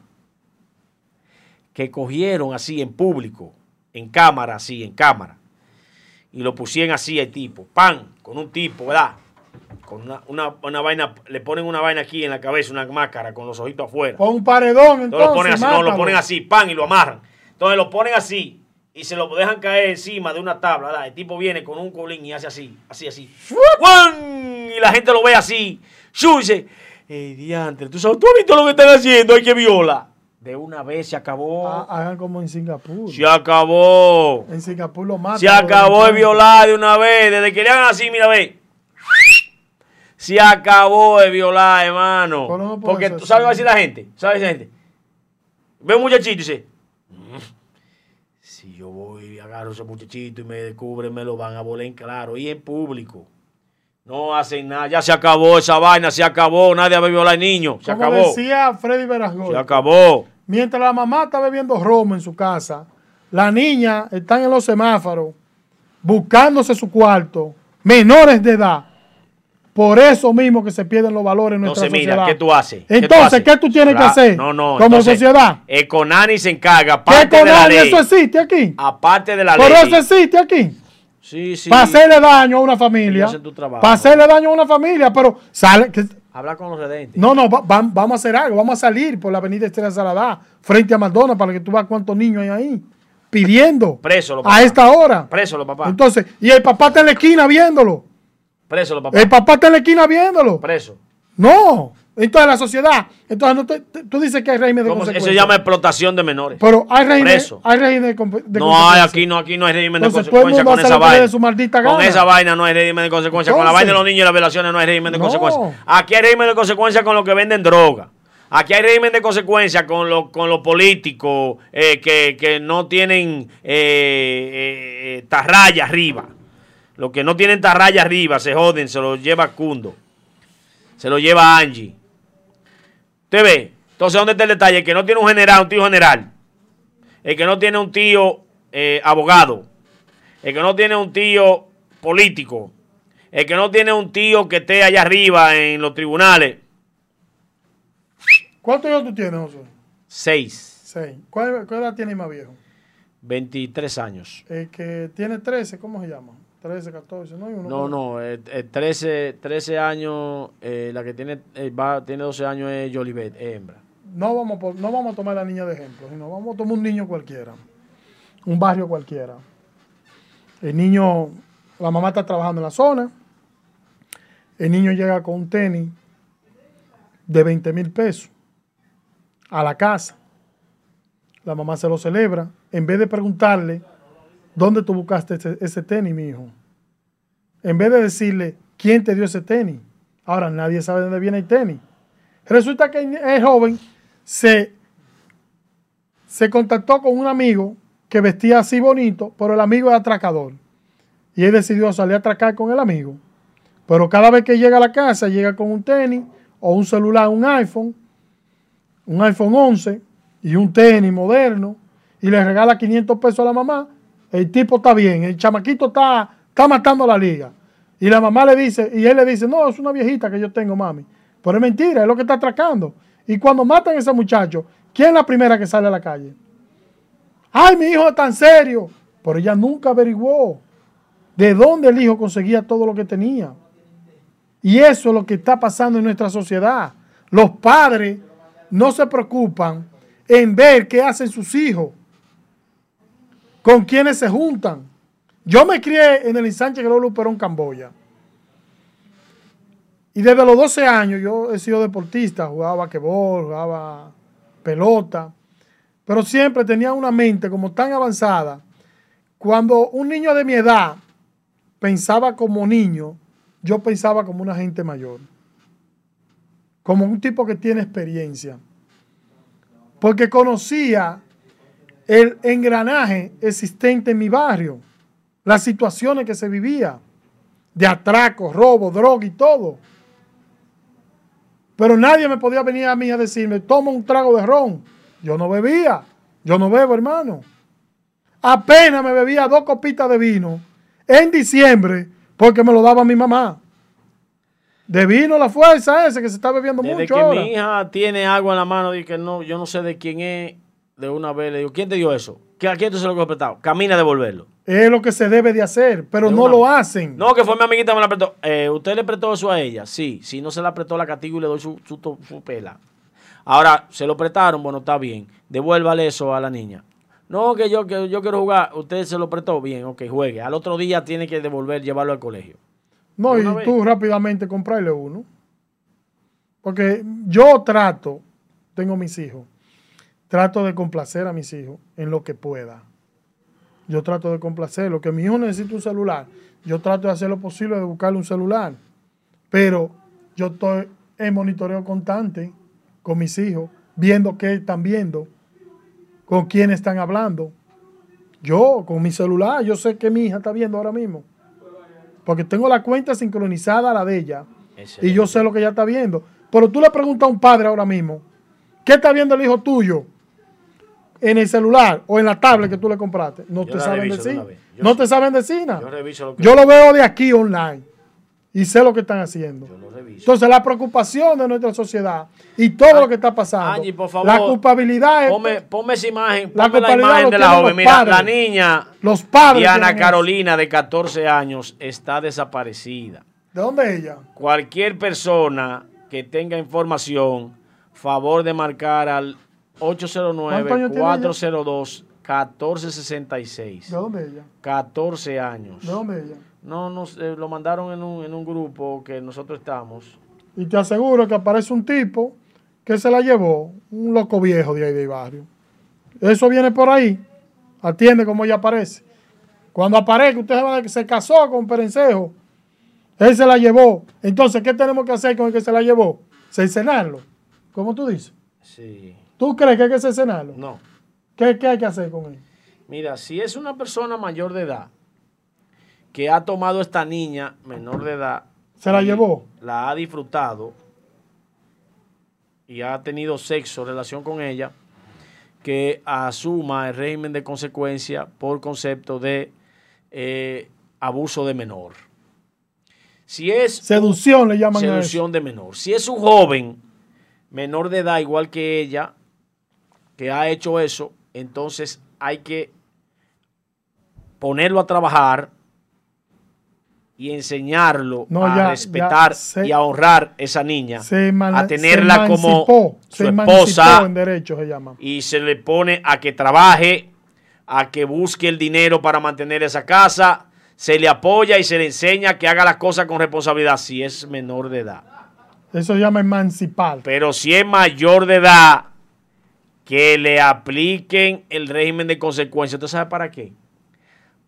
que cogieron así en público, en cámara, así, en cámara, y lo pusieron así al tipo, pan, con un tipo, ¿verdad? Con una, una, una vaina, le ponen una vaina aquí en la cabeza, una máscara, con los ojitos afuera.
Con un paredón, entonces.
Entonces lo ponen así, no, lo ponen así, pan, y lo amarran. Entonces lo ponen así y se lo dejan caer encima de una tabla. ¿verdad? El tipo viene con un colín y hace así, así, así. ¡Guan! Y la gente lo ve así. Dice, ¡eh, diantre! ¿Tú, sabes, ¿Tú has visto lo que están haciendo? ¡Hay que viola! De una vez se acabó.
Ah, Hagan como en Singapur.
Se acabó.
En Singapur lo matan.
Se acabó el violar de una vez. Desde que le hagan así, mira, ve. Se acabó el violar, hermano.
No
Porque tú sabes decir la gente. ¿Sabes la gente? Ve un muchachito y dice. "Mm, Si yo voy y agarro a ese muchachito y me descubren, me lo van a volar en claro y en público. No hacen nada. Ya se acabó esa vaina, se acabó. Nadie va a violar niños. Se
Como
acabó.
decía Freddy Verasgol.
Se acabó.
Mientras la mamá está bebiendo romo en su casa, la niña están en los semáforos buscándose su cuarto, menores de edad. Por eso mismo que se pierden los valores en nuestra
Entonces, mira,
sociedad.
¿qué tú haces? ¿Qué
Entonces, ¿qué tú tienes que hacer
No, no.
como
entonces,
sociedad?
El CONANI se encarga,
¿Qué
aparte de la
con
ley.
eso existe aquí?
Aparte de la
Pero
ley.
eso existe aquí.
Sí, sí.
Para hacerle daño a una familia. Para hacerle daño a una familia, pero sale. que-
Habla con los redentes.
no, no, va- va- vamos a hacer algo. Vamos a salir por la avenida Estrella Saladá, frente a McDonald's, para que tú veas cuántos niños hay ahí, pidiendo
Preso los
a esta hora.
Preso los papás.
Entonces, y el papá está en la esquina viéndolo.
Preso los papás.
El papá está en la esquina viéndolo.
Preso.
No. Entonces, la sociedad. Entonces, no te- te- tú dices que hay régimen de
¿Cómo se-
consecuencias.
Eso se llama explotación de menores.
Pero hay régimen,
Preso.
hay régimen de, de
no hay aquí, no, aquí no hay régimen de
Entonces,
consecuencia con esa vaina.
su
Con esa vaina no hay régimen de consecuencia. con la vaina de los niños y las violaciones no hay régimen de
No.
consecuencia. Aquí hay régimen de consecuencia con los que venden droga. Aquí hay régimen de consecuencia con los con los políticos eh, que, que no tienen eh, eh, tarraya arriba. Los que no tienen tarraya arriba se joden, se lo lleva Cundo. Se lo lleva Angie. ¿Usted ve? Entonces, ¿dónde está el detalle? El que no tiene un general, un tío general. El que no tiene un tío eh, abogado. El que no tiene un tío político. El que no tiene un tío que esté allá arriba en los tribunales.
¿Cuántos años tú tienes, José?
Seis.
Seis. ¿Cuál, cuál edad tiene más viejo?
23 años.
El que tiene 13, ¿cómo se llama? 13, 14, ¿no hay uno?
No, no, eh, eh, 13, 13 años, eh, la que tiene, eh, va, tiene 12 años es Jolivet, es hembra.
No vamos, a po- no vamos a tomar a la niña de ejemplo, sino vamos a tomar un niño cualquiera, un barrio cualquiera. El niño, la mamá está trabajando en la zona, el niño llega con un tenis de 20 mil pesos a la casa. La mamá se lo celebra. En vez de preguntarle, ¿dónde tú buscaste ese, tenis, mi hijo? En vez de decirle, ¿quién te dio ese tenis? Ahora nadie sabe de dónde viene el tenis. Resulta que el joven se, se contactó con un amigo que vestía así bonito, pero el amigo es atracador. Y él decidió salir a atracar con el amigo. Pero cada vez que llega a la casa, llega con un tenis o un celular, un iPhone, un iPhone 11 y un tenis moderno, y le regala 500 pesos a la mamá. El tipo está bien, el chamaquito está, está matando la liga. Y la mamá le dice, y él le dice, no, es una viejita que yo tengo, mami. Pero es mentira, es lo que está atracando. Y cuando matan a ese muchacho, ¿quién es la primera que sale a la calle? Ay, mi hijo es tan serio. Pero ella nunca averiguó de dónde el hijo conseguía todo lo que tenía. Y eso es lo que está pasando en nuestra sociedad. Los padres no se preocupan en ver qué hacen sus hijos, con quienes se juntan. Yo me crié en el ensanche Guerrero Luperón, Camboya. Y desde los 12 años yo he sido deportista, jugaba basquetbol, jugaba pelota, pero siempre tenía una mente como tan avanzada. Cuando un niño de mi edad pensaba como niño, yo pensaba como una gente mayor, como un tipo que tiene experiencia, porque conocía el engranaje existente en mi barrio, las situaciones que se vivía, de atracos, robo, droga y todo. Pero nadie me podía venir a mí a decirme, toma un trago de ron. Yo no bebía, yo no bebo, hermano. Apenas me bebía dos copitas de vino en diciembre porque me lo daba mi mamá. De vino la fuerza ese que se está bebiendo
Desde
mucho
que
ahora.
mi hija tiene agua en la mano y que no, yo no sé de quién es, de una vez le digo, ¿quién te dio eso? ¿Qué- ¿A quién tú se lo has prestado? Camina a devolverlo.
Es lo que se debe de hacer, pero
De
no
una
lo hacen.
No, que fue mi amiguita me la prestó. Eh, ¿Usted le prestó eso a ella? Sí. Si no se la prestó, la castigo y le doy su, su, su pela. Ahora, se lo prestaron, bueno, está bien. Devuélvale eso a la niña. No, que yo, que yo quiero jugar. Usted se lo prestó, bien, ok, juegue. Al otro día tiene que devolver, llevarlo al colegio.
No, y
vez.
tú rápidamente comprarle uno. Porque yo trato, tengo mis hijos, trato de complacer a mis hijos en lo que pueda. Yo trato de complacer. Lo que mi hijo necesita un celular, yo trato de hacer lo posible de buscarle un celular. Pero yo estoy en monitoreo constante con mis hijos, viendo qué están viendo, con quién están hablando. Yo, con mi celular, yo sé qué mi hija está viendo ahora mismo. Porque tengo la cuenta sincronizada a la de ella. Y yo sé lo que ella está viendo. Pero tú le preguntas a un padre ahora mismo, ¿qué está viendo el hijo tuyo? En el celular o en la tablet que tú le compraste. No
Yo
te saben decir. No te saben decir nada.
Yo reviso lo que
Yo lo veo de aquí online. Y sé lo que están haciendo.
yo lo reviso.
Entonces, la preocupación de nuestra sociedad y todo lo que está pasando.
Angie, por favor,
la culpabilidad es
Ponme, ponme esa imagen,
La
ponme la,
culpabilidad
imagen de la joven. Mira,
padres.
la niña
los padres.
Diana. Carolina, de 14 años, está desaparecida.
¿De dónde ella?
Cualquier persona que tenga información, favor de marcar al
¿Cuántos años tiene
809-402-1466.
¿De dónde ella?
14 años.
¿De dónde ella?
No, no sé, lo mandaron en un, en un grupo que nosotros estamos.
Y te aseguro que aparece un tipo que se la llevó, un loco viejo de ahí del barrio. Eso viene por ahí. Atiende como ella aparece. Cuando aparezca, usted va a ver que se casó con Perencejo. Él se la llevó. Entonces, ¿qué tenemos que hacer con el que se la llevó? Cercenarlo. ¿Cómo tú dices?
Sí.
¿Tú crees que hay que cercenarlo?
No.
¿Qué, ¿Qué hay que hacer con él?
Mira, si es una persona mayor de edad que ha tomado esta niña menor de edad,
¿Se la llevó?
La ha disfrutado y ha tenido sexo, relación con ella, que asuma el régimen de consecuencia por concepto de eh, abuso de menor. Si es
Seducción le llaman a eso.
seducción de menor. Si es un joven menor de edad, igual que ella, que ha hecho eso, entonces hay que ponerlo a trabajar y enseñarlo
No,
a
ya- ya
respetar
se-
y a honrar esa niña,
eman-
a tenerla como su esposa
en derecho se llama.
y se le pone a que trabaje, a que busque el dinero para mantener esa casa, se le apoya y se le enseña que haga las cosas con responsabilidad si es menor de edad.
Eso se llama emancipar.
Pero si es mayor de edad, que le apliquen el régimen de consecuencia. ¿Usted sabe para qué?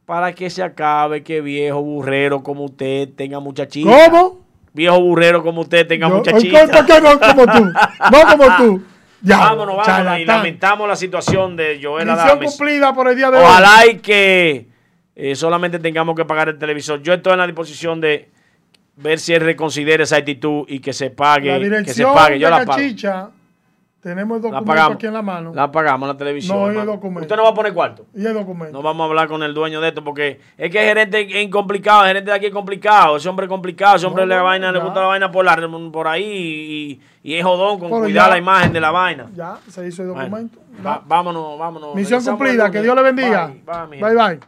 Para que se acabe que viejo burrero como usted tenga muchachita.
¿Cómo?
Viejo burrero como usted tenga
Yo-
muchachita.
¿por qué no como tú? No como tú. Ya,
vámonos, vámonos. Y lamentamos la situación de Joel Adames.
cumplida por el día de hoy.
Ojalá y que eh, solamente tengamos que pagar el televisor. Yo estoy en la disposición de ver si él reconsidera esa actitud y que se pague.
La
que se
dirección
pague. Yo
de
la pago.
Tenemos el documento
pagamos.
aquí en la mano.
La pagamos la televisión.
No, y el documento.
Usted no va a poner cuarto.
Y el documento.
No vamos a hablar con el dueño de esto porque es que el gerente es complicado, el gerente de aquí es complicado, ese hombre es complicado, ese hombre
No,
le,
no,
vaina, le gusta la vaina por, la, por ahí y, y es jodón con
Pero
cuidar
ya.
la imagen de la vaina.
Ya, se hizo el
Bueno,
documento.
va- vámonos, vámonos.
Misión cumplida. Que. Dios le bendiga.
Bye,
bye.